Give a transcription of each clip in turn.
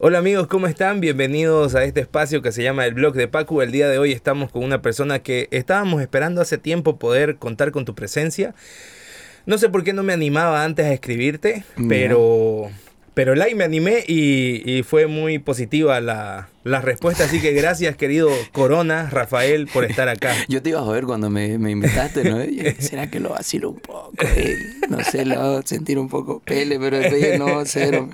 Hola amigos, ¿cómo están? Bienvenidos a este espacio que se llama El Blog de Pacu. El día de hoy estamos con una persona que estábamos esperando hace tiempo poder contar con tu presencia. No sé por qué no me animaba antes a escribirte, pero pero la me animé y, fue muy positiva la, respuesta. Así que gracias, querido Corona, Rafael, por estar acá. Yo te iba a joder cuando me, invitaste, ¿no? ¿Será que lo vacilo un poco? No sé, lo hago sentir un poco pele, pero después no, cero,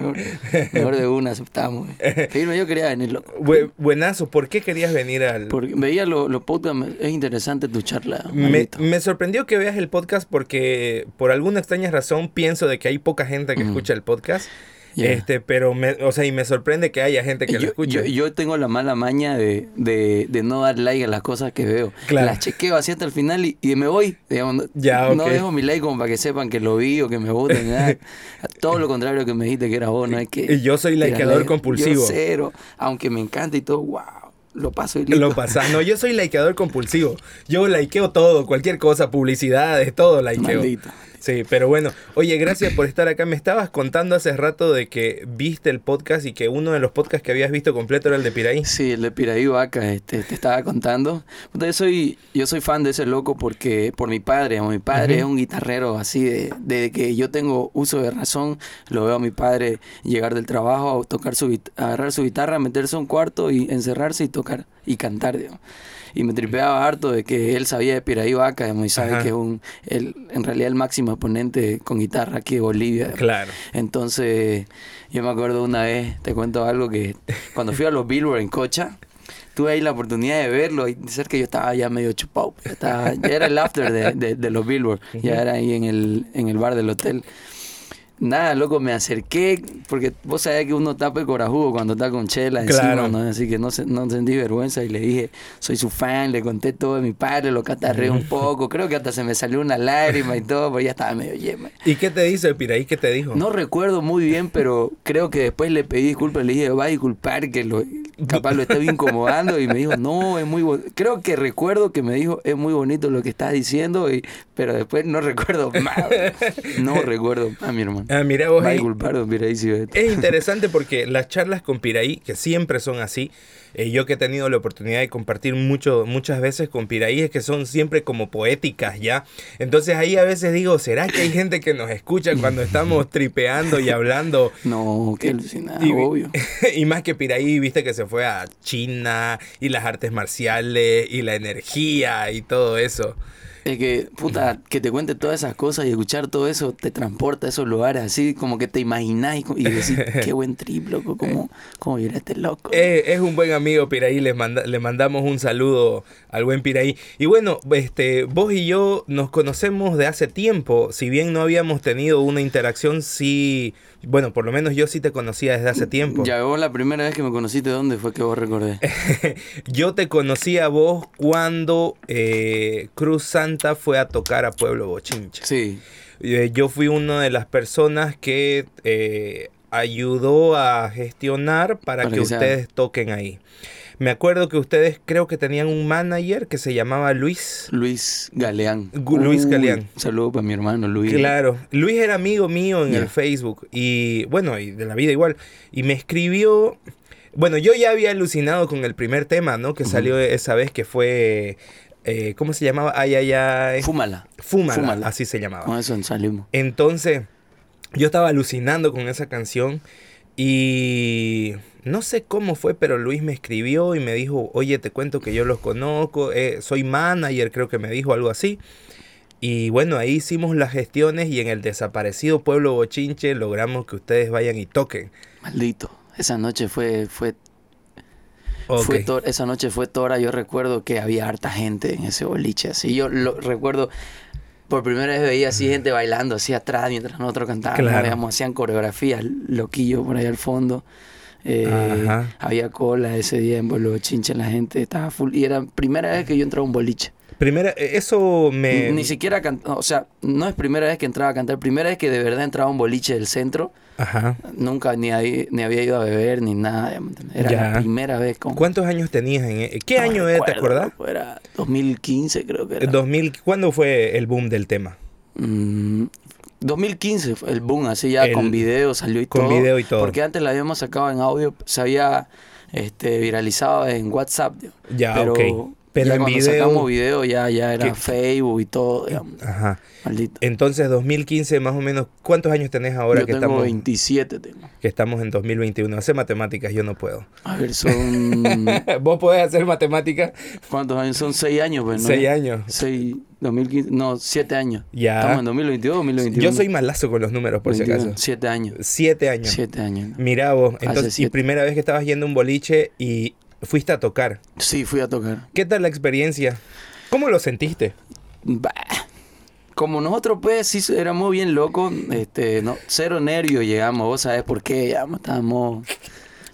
mejor, de una aceptamos. Pero yo quería venir, loco. buenazo, ¿por qué querías venir al...? Porque veía los lo podcasts, es interesante tu charla. Me, me, sorprendió que veas el podcast porque por alguna extraña razón pienso de que hay poca gente que escucha el podcast. Este, pero, me, o sea, y me sorprende que haya gente que lo escuche. Yo, tengo la mala maña de, de, no dar like a las cosas que veo. Las chequeo así hasta el final y, me voy. Digamos, no, dejo mi like como para que sepan que lo vi o que me voten. Todo lo contrario que me dijiste que era vos, no es que... Yo soy likeador compulsivo. Yo cero, aunque me encanta y todo, wow lo paso y Lo pasas. No, yo soy likeador compulsivo. Yo likeo todo, cualquier cosa, publicidades, todo likeo. Maldito. Sí, pero bueno, oye, gracias por estar acá. Me estabas contando hace rato de que viste el podcast y que uno de los podcasts que habías visto completo era el de Piraí. Sí, el de Piraí Vaca, este, te estaba contando. Entonces soy, yo soy fan de ese loco porque por mi padre, mi padre es un guitarrero así de, de, que yo tengo uso de razón, lo veo a mi padre llegar del trabajo, a tocar su agarrar su guitarra, meterse a un cuarto y encerrarse y tocar y cantar, digamos y me tripeaba harto de que él sabía de Piraí Vaca, y sabe que es un, el, en realidad el máximo exponente con guitarra aquí de Bolivia. Claro. Entonces, yo me acuerdo una vez, te cuento algo que cuando fui a los Billboard en Cocha, tuve ahí la oportunidad de verlo y de ser que yo estaba ya medio chupado. Ya, era el after de, de, los Billboard, ya era ahí en el, en el bar del hotel. Nada, loco, me acerqué, porque vos sabés que uno tapa el corajudo cuando está con chela encima, ¿no? Así que no, no sentí vergüenza y le dije, soy su fan, le conté todo de mi padre, lo catarré un poco, creo que hasta se me salió una lágrima y todo, porque ya estaba medio yema. ¿Y qué te dice el Piraí? ¿Qué te dijo? No recuerdo muy bien, pero creo que después le pedí disculpas, le dije, va a disculpar que lo, capaz lo estaba incomodando y me dijo, no, es muy bonito. Creo que recuerdo que me dijo, es muy bonito lo que estás diciendo, y, pero después no recuerdo más. No recuerdo a mi hermano. Ah, mira vos. Es interesante porque las charlas con Piraí, que siempre son así, eh, yo que he tenido la oportunidad de compartir mucho, muchas veces con Piraí, es que son siempre como poéticas, ¿ya? Entonces ahí a veces digo, ¿será que hay gente que nos escucha cuando estamos tripeando y hablando? No, qué alucinante, obvio. y más que Piraí, viste que se fue a China y las artes marciales y la energía y todo eso. Es que, puta, que te cuente todas esas cosas y escuchar todo eso te transporta a esos lugares así, como que te imaginás y, decís, qué buen trip, loco, cómo, cómo viene este loco. Eh, es un buen amigo, Piraí, le, le mandamos un saludo al buen Piraí. Y bueno, este, vos y yo nos conocemos de hace tiempo, si bien no habíamos tenido una interacción, sí bueno, por lo menos yo sí te conocía desde hace tiempo. Ya vos la primera vez que me conociste, ¿dónde fue que vos recordé? yo te conocí a vos cuando eh, Cruz Santa fue a tocar a Pueblo Bochincha. Sí. Eh, yo fui una de las personas que eh, ayudó a gestionar para, que, ustedes toquen ahí. Me acuerdo que ustedes creo que tenían un manager que se llamaba Luis. Luis Galeán. Luis Galeán. Un saludo para mi hermano Luis. Claro. Luis era amigo mío en el Facebook y bueno, y de la vida igual. Y me escribió... Bueno, yo ya había alucinado con el primer tema, ¿no? Que salió esa vez que fue... Eh, ¿Cómo se llamaba? Ay, ay, ay. Fúmala. Fúmala. Fúmala. Así se llamaba. Con eso salimos. Entonces, yo estaba alucinando con esa canción y no sé cómo fue, pero Luis me escribió y me dijo, oye, te cuento que yo los conozco, eh, soy manager, creo que me dijo algo así. Y bueno, ahí hicimos las gestiones y en el desaparecido pueblo Bochinche logramos que ustedes vayan y toquen. Maldito, esa noche fue, fue, fue esa noche fue tora, yo recuerdo que había harta gente en ese boliche, así yo lo recuerdo, por primera vez veía así gente bailando así atrás mientras nosotros cantábamos, hacían coreografías, loquillo por ahí al fondo. Eh, había cola ese día en Bolo Chinche, la gente estaba full. Y era primera vez que yo entraba a un boliche. Primera, eh, eso me... Ni, siquiera, o sea, no es primera vez que entraba a cantar, primera vez que de verdad entraba a un boliche del centro. Ajá. Nunca ni, ni había ido a beber ni nada. Era la primera vez. Con... ¿Cuántos años tenías? En... E-, ¿Qué año era, te acordás? Era 2015 creo que era. 2000, ¿Cuándo fue el boom del tema? Mm, 2015 fue el boom, así ya El- con video salió y con todo. video y todo. Porque antes la habíamos sacado en audio, se había este, viralizado en WhatsApp. Ya, pero, ok. Pero ya en cuando video- sacamos video ya, ya era ¿Qué? Facebook y todo, digamos. Ajá. Maldito. Entonces, 2015 más o menos, ¿cuántos años tenés ahora Yo que tengo estamos, 27, tengo. que estamos en 2021? Hacer matemáticas, yo no puedo. A ver, son... ¿Vos podés hacer matemáticas? ¿Cuántos años? Son 6 años, pues, ¿no? Seis años. 6, 2015, no, 7 años. Ya. Estamos en 2022, 2021. Yo soy malazo con los números, por si acaso. 7 años. Siete años. 7 años. ¿no? Mirá vos, entonces, y primera vez que estabas yendo a un boliche y fuiste a tocar. Sí, fui a tocar. ¿Qué tal la experiencia? ¿Cómo lo sentiste? Bah. Como nosotros, pues, sí éramos bien locos, este, no, cero nervios llegamos, vos sabés por qué, llegamos, estábamos...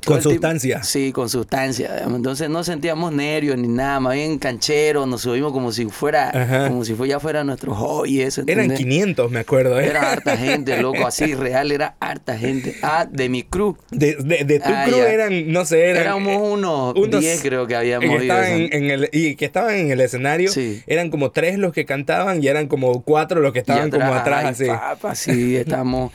Con sustancia. Sí, con sustancia, entonces no sentíamos nervios ni nada, más bien cancheros, nos subimos como si fuera, Ajá. como si fuera, ya fuera nuestro hobby, eso, Eran ¿entendés? 500, me acuerdo. ¿eh? Era harta gente, loco, así real, era harta gente. Ah, de mi crew. De, de, de tu Ah, crew ya. eran, no sé, eran... Éramos unos unos 10 creo que habíamos que ido. en el, y que estaban en el escenario, Sí. eran como tres los que cantaban y eran como cuatro los que estaban como atrás, ay, así. papa, sí, estábamos,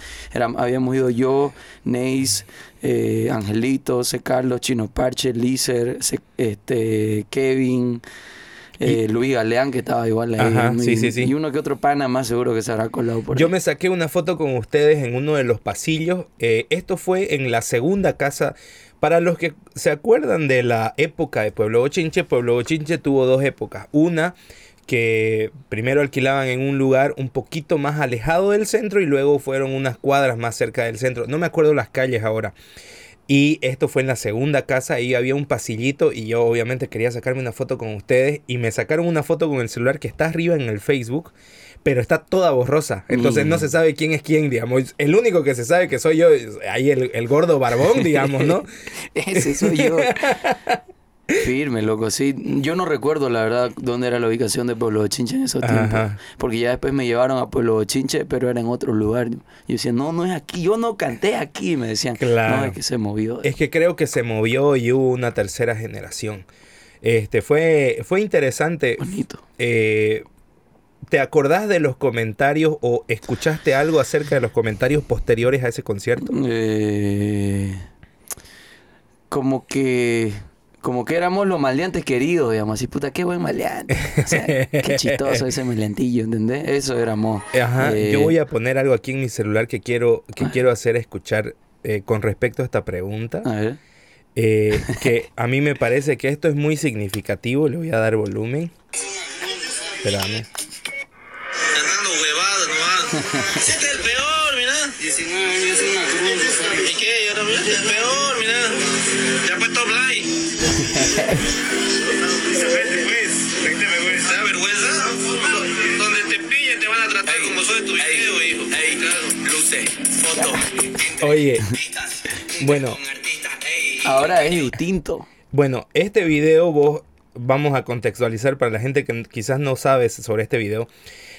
habíamos ido yo, Neis, eh, Angelito, C. Carlos, Chino Parche, Lizer, C- este, Kevin, eh, Luis Galeán, que estaba igual ahí. Ajá, y, sí, sí, sí. y uno que otro pana más seguro que se habrá colado por Yo ahí. me saqué una foto con ustedes en uno de los pasillos. Eh, esto fue en la segunda casa. Para los que se acuerdan de la época de Pueblo Bochinche, Pueblo Bochinche tuvo dos épocas. Una que primero alquilaban en un lugar un poquito más alejado del centro y luego fueron unas cuadras más cerca del centro. No me acuerdo las calles ahora. Y esto fue en la segunda casa, ahí había un pasillito y yo obviamente quería sacarme una foto con ustedes y me sacaron una foto con el celular que está arriba en el Facebook, pero está toda borrosa. Entonces Mm. no se sabe quién es quién, digamos. El único que se sabe que soy yo ahí el, el gordo barbón, digamos, ¿no? Ese soy yo. Firme, loco, sí. Yo no recuerdo, la verdad, dónde era la ubicación de Pueblo Chinche en esos Ajá. tiempos. Porque ya después me llevaron a Pueblo Chinche, pero era en otro lugar. Yo decía, no, no es aquí, yo no canté aquí. Me decían, Claro. no, es que se movió. Es que creo que se movió y hubo una tercera generación. Este, fue, fue interesante. Bonito. Eh, ¿Te acordás de los comentarios o escuchaste algo acerca de los comentarios posteriores a ese concierto? Eh, como que como que éramos los maleantes queridos, digamos, así, puta, qué buen maleante. O sea, qué chistoso ese maleantillo, ¿entendés? Eso éramos. Ajá, eh, yo voy a poner algo aquí en mi celular que quiero, que Ah. quiero hacer escuchar eh, con respecto a esta pregunta. A ver. eh, que a mí me parece que esto es muy significativo. Le voy a dar volumen. Espérame. Cantando huevadas nomás. Ese es el peor, mira. 19 años es una cruz. ¿Y qué? Yo también. El peor, mira. Ya Oye, bueno, Ahora es distinto. bueno, este video vos vamos a contextualizar para la gente que quizás no sabe sobre este video.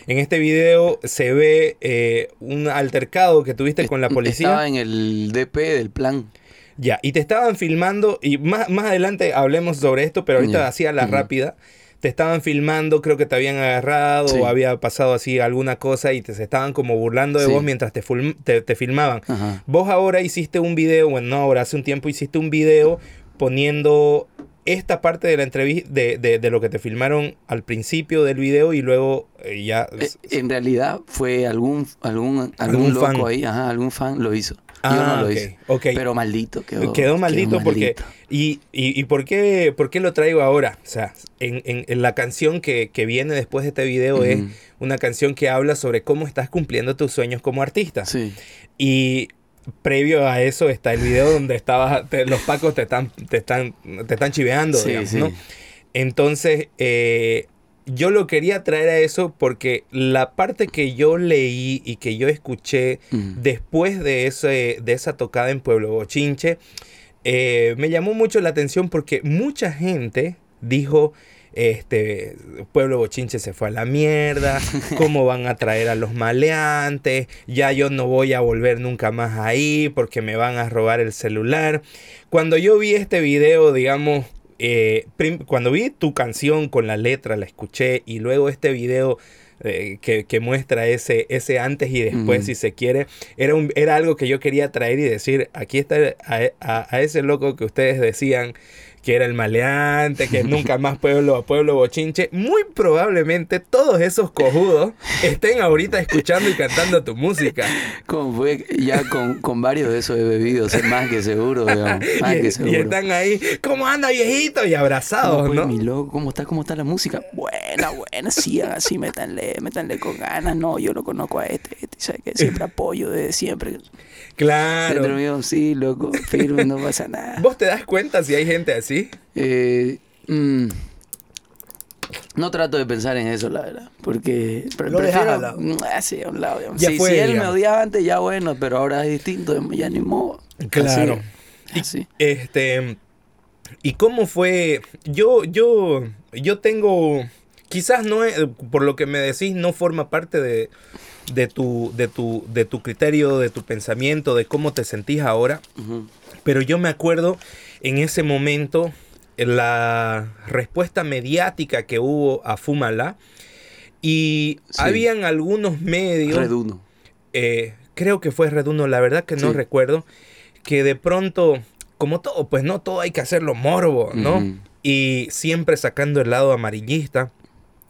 En este video se ve eh, un altercado que tuviste con la policía. Estaba en el DP del plan. Ya, y te estaban filmando, y más, más adelante hablemos sobre esto, pero ahorita hacía la rápida. Te estaban filmando, creo que te habían agarrado Sí. o había pasado así alguna cosa y te se estaban como burlando de Sí. vos mientras te, te, te filmaban. Ajá. Vos ahora hiciste un video, bueno, no ahora, hace un tiempo hiciste un video poniendo esta parte de la entrevista, de, de- de lo que te filmaron al principio del video y luego eh, ya... Eh, en realidad fue algún algún algún, Algún loco fan. ahí, ajá, algún fan lo hizo. Yo Ah, no lo ok, hice. ok. Pero maldito quedó. Quedó maldito porque... maldito. ¿Y, y, y por, qué, por qué lo traigo ahora? O sea, en, en- en la canción que, que viene después de este video es una canción que habla sobre cómo estás cumpliendo tus sueños como artista. Sí. Y previo a eso está el video donde estabas, te- los pacos te están, te están, te están chiveando, Sí, digamos, sí. ¿no? Entonces, eh, yo lo quería traer a eso porque la parte que yo leí y que yo escuché después de, ese, de esa tocada en Pueblo Bochinche, eh, me llamó mucho la atención porque mucha gente dijo, este, Pueblo Bochinche se fue a la mierda, cómo van a traer a los maleantes, ya yo no voy a volver nunca más ahí porque me van a robar el celular. Cuando yo vi este video, digamos, eh, cuando vi tu canción con la letra, la escuché y luego este video eh, que, que muestra ese, ese antes y después, si se quiere. Era, un, era algo que yo quería traer y decir, aquí está a, a- a ese loco que ustedes decían que era el maleante, que nunca más pueblo a pueblo bochinche. Muy probablemente todos esos cojudos estén ahorita escuchando y cantando tu música. Como fue, ya con, con varios de esos he bebido, más que seguro, digamos, más Y, que y seguro. están ahí, ¿cómo anda viejito? Y ¿Cómo abrazados, ¿no? mi loco? ¿Cómo está? ¿Cómo está la música? Buena, buena, sí, así, métanle, métanle con ganas. No, yo lo conozco a este, este, ¿sabes qué? Siempre apoyo desde siempre. Dentro Claro. mío, sí, loco, firme, no pasa nada. ¿Vos te das cuenta si hay gente así? Eh, mm, no trato de pensar en eso, la verdad. Porque pre- Lo prefiero. al lado. mm, ah, sí, a un lado. Ya si, fue, si él me odiaba antes, ya bueno, pero ahora es distinto, ya ni modo. Claro. Así, así. Este. ¿Y cómo fue? Yo, yo, yo tengo. Quizás no es- por lo que me decís, no forma parte de, de tu, de tu, de tu criterio, de tu pensamiento, de cómo te sentís ahora. Pero yo me acuerdo en ese momento la respuesta mediática que hubo a Fumala. Y Sí. habían algunos medios. Reduno. eh, creo que fue Reduno, la verdad que no Sí. recuerdo, que de pronto, como todo, pues no, todo hay que hacerlo morbo, ¿no? Y siempre sacando el lado amarillista.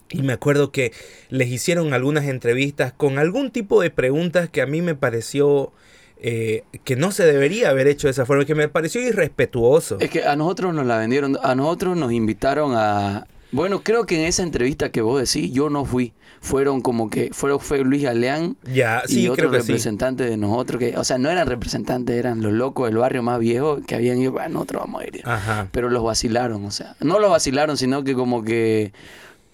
Y me acuerdo que les hicieron algunas entrevistas con algún tipo de preguntas que a mí me pareció eh, que no se debería haber hecho de esa forma, que me pareció irrespetuoso. Es que a nosotros nos la vendieron, a nosotros nos invitaron a... Bueno, creo que en esa entrevista que vos decís, yo no fui. Fueron como que, fueron, fue Luis Galeán Ya, y sí, otro creo que sí. representante de nosotros, que, o sea, no eran representantes, eran los locos del barrio más viejo que habían ido, bueno, nosotros vamos a ir. Ajá. Pero los vacilaron, o sea, no los vacilaron, sino que como que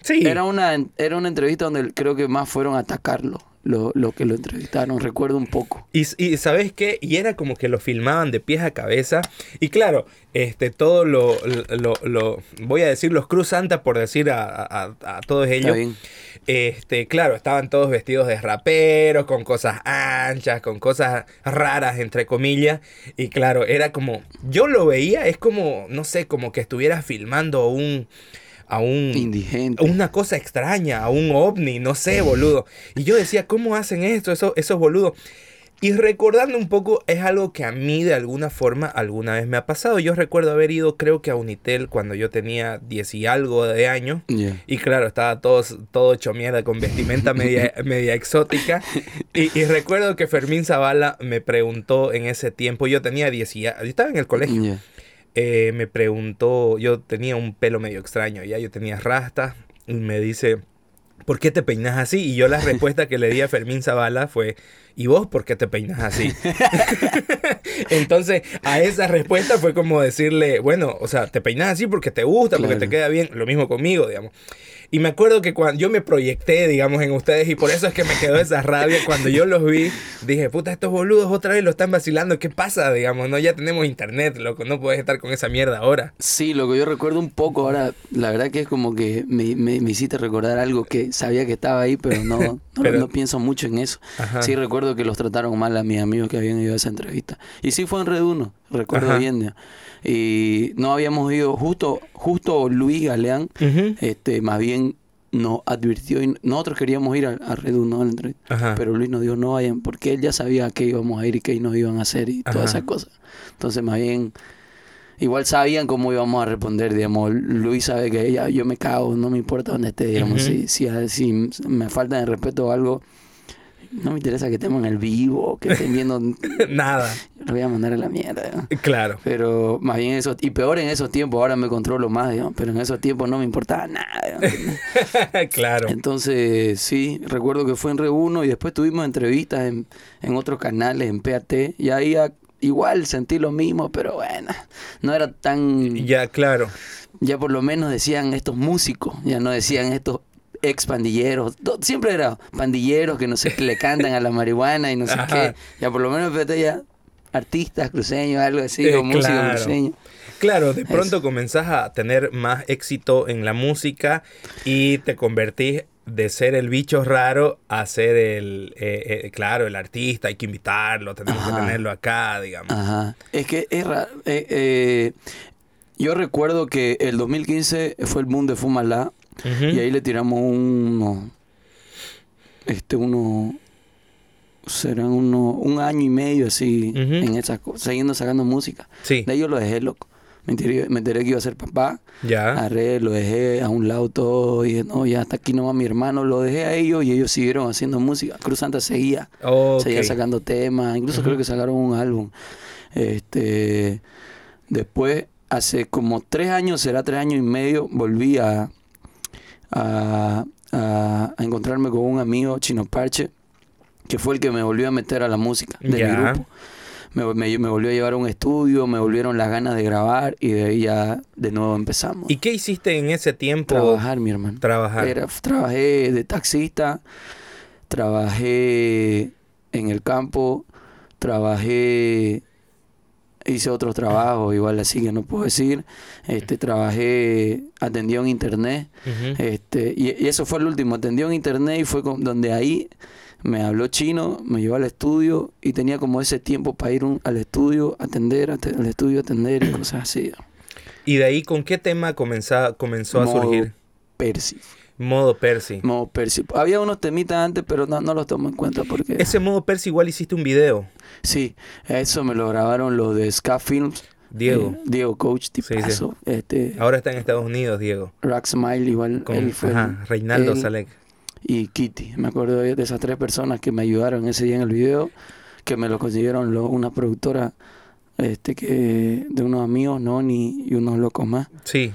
Sí. era una, era una entrevista donde creo que más fueron a atacarlo, lo, lo que lo entrevistaron, recuerdo un poco. Y, y ¿sabes qué? Y era como que lo filmaban de pies a cabeza. Y claro, este, todo lo, lo, lo- voy a decir los Cruz Santa por decir a, a- a todos ellos. Este, claro, estaban todos vestidos de raperos, con cosas anchas, con cosas raras, entre comillas. Y claro, era como, yo lo veía, es como, no sé, como que estuviera filmando un, a un, Indigente. una cosa extraña, a un ovni, no sé, boludo. Y yo decía, ¿cómo hacen esto, esos, esos boludos? Y recordando un poco, es algo que a mí de alguna forma alguna vez me ha pasado. Yo recuerdo haber ido, creo que a Unitel cuando yo tenía 10 y algo de años. Y claro, estaba todo, todo hecho mierda con vestimenta media, media exótica. Y, y recuerdo que Fermín Zavala me preguntó en ese tiempo, yo tenía 10 y ya, yo estaba en el colegio. Eh, me preguntó, yo tenía un pelo medio extraño, ya yo tenía rasta, y me dice, ¿por qué te peinas así? Y yo la respuesta que le di a Fermín Zavala fue, ¿y vos por qué te peinas así? Entonces, a esa respuesta fue como decirle, bueno, o sea, te peinas así porque te gusta, porque te queda bien, lo mismo conmigo, digamos. Y me acuerdo que cuando yo me proyecté, digamos, en ustedes, y por eso es que me quedó esa rabia, cuando yo los vi, dije, puta, estos boludos otra vez lo están vacilando, ¿qué pasa? Digamos, no, ya tenemos internet, loco, no puedes estar con esa mierda ahora. Sí, lo que yo recuerdo un poco ahora, la verdad que es como que me, me, me hiciste recordar algo que sabía que estaba ahí, pero no, no, Pero- no pienso mucho en eso. Ajá. Sí recuerdo que los trataron mal a mis amigos que habían ido a esa entrevista. Y sí fue en Reduno, recuerdo Ajá. bien. Y no habíamos ido, justo, justo Luis Galeán, este, más bien nos advirtió y nosotros queríamos ir a, a. Ajá. Pero Luis nos dijo no vayan porque él ya sabía a qué íbamos a ir y qué nos iban a hacer y todas esas cosas. Entonces más bien igual sabían cómo íbamos a responder, digamos. Luis sabe que ya yo me cago, no me importa dónde esté, digamos. Si, si me falta de respeto o algo, no me interesa que estemos en el vivo que estén viendo, Nada, lo voy a mandar a la mierda. ¿no? claro. Pero más bien eso, y peor en esos tiempos, ahora me controlo más, pero en esos tiempos no me importaba nada. claro. Entonces, sí, recuerdo que fue en Re1 y después tuvimos entrevistas en, en otros canales, en PAT, y ahí a- igual sentí lo mismo, pero bueno, no era tan... Ya, Ya, claro. por lo menos decían estos músicos, ya no decían estos ex pandilleros, siempre era pandilleros que no sé, que le cantan a la marihuana y no sé Ajá. qué, ya por lo menos en PAT ya artistas cruceños, algo así, Eh, o músicos claro. cruceños. Claro, de pronto comenzás a tener más éxito en la música y te convertís de ser el bicho raro a ser el, eh, eh, claro, el artista, hay que invitarlo, tenemos Ajá. que tenerlo acá, digamos. Ajá. Es que es raro. yo recuerdo que el 2015 fue el boom de Y ahí le tiramos unos este, uno, serán uno, un año y medio así, en esas cosas, siguiendo sacando música. Sí. De yo lo dejé loco. Me enteré, me enteré que iba a ser papá. Ya. Agarré, lo dejé a un lado todo. Y dije, no, ya hasta aquí nomás mi hermano. Lo dejé a ellos y ellos siguieron haciendo música. Cruz Santa seguía. Ok. Seguía sacando temas. Incluso creo que sacaron un álbum. Este, después, hace como tres años, será tres años y medio, volví a, a, a- a encontrarme con un amigo, Chino Parche, que fue el que me volvió a meter a la música de mi Ya. grupo. Me, me- me volvió a llevar a un estudio, me volvieron las ganas de grabar y de ahí ya de nuevo empezamos. ¿Y qué hiciste en ese tiempo? Trabajar, mi hermano. Trabajar. Era- trabajé de taxista, trabajé en el campo, trabajé, hice otros trabajos, igual así que no puedo decir. Este, trabajé, atendí en internet, este, y, y eso fue el último, atendí en internet y fue con- donde ahí me habló chino, me llevó al estudio y tenía como ese tiempo para ir un- al estudio, atender, ate- al estudio atender y cosas así. ¿Y de ahí con qué tema comenzó, comenzó a Modo surgir? Percy. Modo Percy. Modo Percy. Había unos temitas antes, pero no, no los tomo en cuenta porque... Ese modo Percy igual hiciste un video, Sí, eso me lo grabaron los de Ska Films. Diego. Eh, Diego Coach, sí. tipazo. Este, Ahora está en Estados Unidos, Diego. Rack Smile, igual. Con él fue el- ajá, Reinaldo él Salek. Y Kitty. Me acuerdo de de esas tres personas que me ayudaron ese día en el video, que me lo consiguieron lo- una productora este que de unos amigos, Noni y unos locos más. Sí.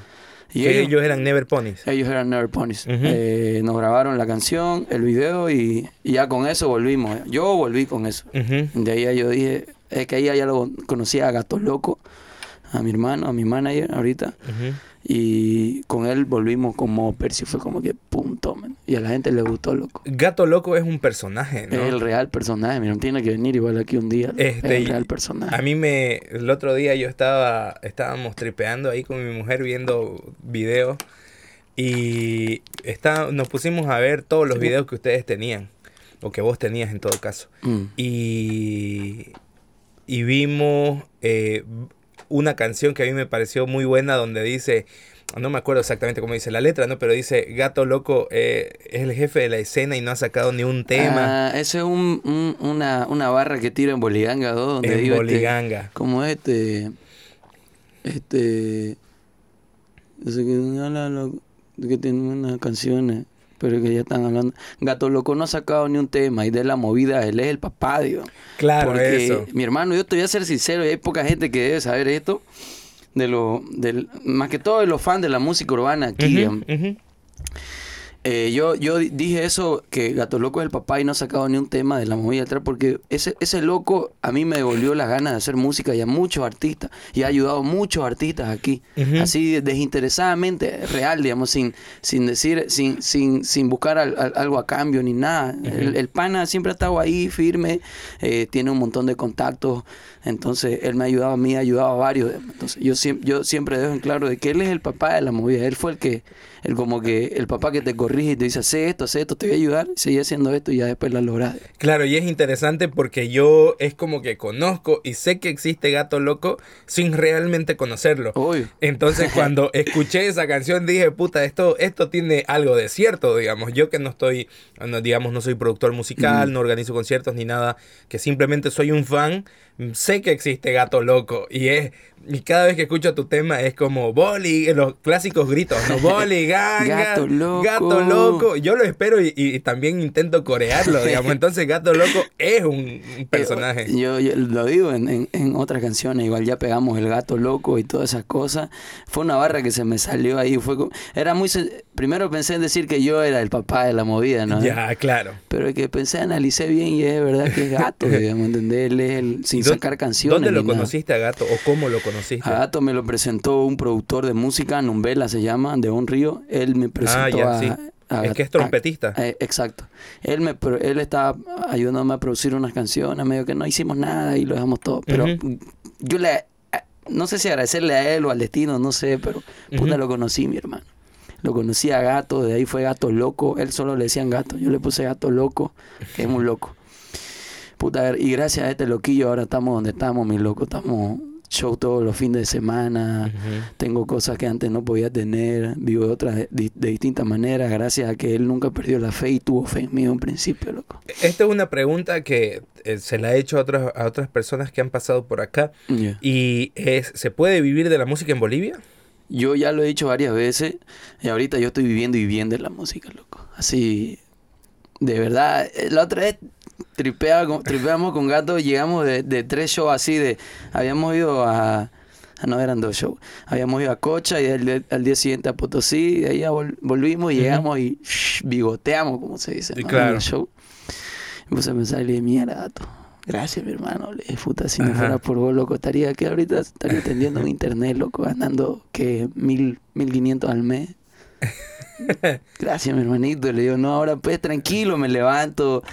Y ellos, ellos eran Never Ponies. ellos eran Never Ponies. Eh, nos grabaron la canción, el video y, y ya con eso volvimos. Yo volví con eso. De ahí yo dije, es que ahí ya lo conocía a Gato Loco, a mi hermano, a mi manager ahorita. Ujú. Y con él volvimos como Percy, fue como que pum, tomen. Y a la gente le gustó, loco. Gato Loco es un personaje, ¿no? Es el real personaje, mira, tiene que venir igual aquí un día. Este, es y- el real personaje. A mí me, el otro día yo estaba, estábamos tripeando ahí con mi mujer viendo videos y está, nos pusimos a ver todos los videos que ustedes tenían, o que vos tenías en todo caso. Mm. Y, y vimos eh, una canción que a mí me pareció muy buena donde dice, no me acuerdo exactamente cómo dice la letra, ¿no? Pero dice, Gato Loco eh, es el jefe de la escena y no ha sacado ni un tema Ah, es un, un- una, una barra que tira en Boliganga 2, donde en digo este, Boliganga. como este, este, que tiene unas canciones, pero que ya están hablando. Gato Loco no ha sacado ni un tema y de la movida, él es el papá. Claro, Porque, eso. mi hermano, yo te voy a ser sincero, y hay poca gente que debe saber esto, de lo, del, más que todo de los fans de la música urbana aquí. Eh, yo, yo di- dije eso, que Gato Loco es el papá y no ha sacado ni un tema de la movida atrás, porque ese, ese loco a mí me devolvió las ganas de hacer música y a muchos artistas, y ha ayudado a muchos artistas aquí, así desinteresadamente, real, digamos, sin, sin decir, sin, sin, sin buscar al- al- algo a cambio ni nada. el, el pana siempre ha estado ahí firme, eh, tiene un montón de contactos, entonces él me ha ayudado a mí, ha ayudado a varios. Entonces yo, siempre yo siempre dejo en claro de que él es el papá de la movida, él fue el que, el como que el papá que te corrige y te dice, hace esto, hace esto, te voy a ayudar, sigue haciendo esto y ya después la logras. Claro, y es interesante porque yo es como que conozco y sé que existe Gato Loco sin realmente conocerlo. Obvio. Entonces cuando escuché esa canción dije, puta, esto, esto tiene algo de cierto, digamos. Yo que no estoy, no, digamos, no soy productor musical, no organizo conciertos ni nada, que simplemente soy un fan, sé que existe Gato Loco y es... Y cada vez que escucho tu tema es como boli, los clásicos gritos, ¿no? Boli, ganga, Gato loco. gato loco. Yo lo espero y, y también intento corearlo, digamos. Entonces Gato Loco es un un personaje. Eh, Yo, yo lo digo en, en, en otras canciones, igual ya pegamos el gato loco y todas esas cosas. Fue una barra que se me salió ahí. Fue era muy Primero pensé en decir que yo era el papá de la movida, ¿no? Ya, claro. Pero es que pensé, analicé bien y es verdad que es gato, digamos, ¿entendés? Él es el, sin ¿Y dó- sacar canciones. ¿Dónde lo nada. conociste a Gato o cómo lo conociste? A Gato me lo presentó un productor de música, Numbela se llama, de Un Río. Él me presentó ya, a, sí. a- Es que es a- trompetista. eh, exacto. Él me él estaba ayudándome a producir unas canciones, medio que no hicimos nada y lo dejamos todo. Pero yo le no sé si agradecerle a él o al destino, no sé, pero puta Ujú. lo conocí, mi hermano. Lo conocí a Gato, de ahí fue Gato Loco. Él solo le decían Gato. Yo le puse Gato Loco, que es un loco. Puta, y gracias a este loquillo ahora estamos donde estamos, mi loco. Estamos, show todos los fines de semana, tengo cosas que antes no podía tener, vivo de otras, de, de distintas maneras, gracias a que él nunca perdió la fe y tuvo fe en mí en un principio, loco. Esta es una pregunta que eh, se la he hecho a otras, a otras personas que han pasado por acá. Yeah. Y es, ¿se puede vivir de la música en Bolivia? Yo ya lo he dicho varias veces y ahorita yo estoy viviendo y viviendo la música, loco. Así, de verdad, eh, la otra vez tripea con- tripeamos con Gato, llegamos de, de tres shows así, de habíamos ido a, ah, no eran dos shows, habíamos ido a Cocha y al, al día siguiente a Potosí, y de ahí ya vol- volvimos y llegamos y shh, bigoteamos, como se dice, ¿no? claro. En el show. Me puse a pensar y dije, mierda, Gato. Gracias, mi hermano. Le dije, puta, si no fuera por vos, loco, estaría que ahorita estaría atendiendo mi internet, loco, ganando que mil, mil quinientos al mes. Gracias, mi hermanito. Le digo, no, ahora pues tranquilo, me levanto.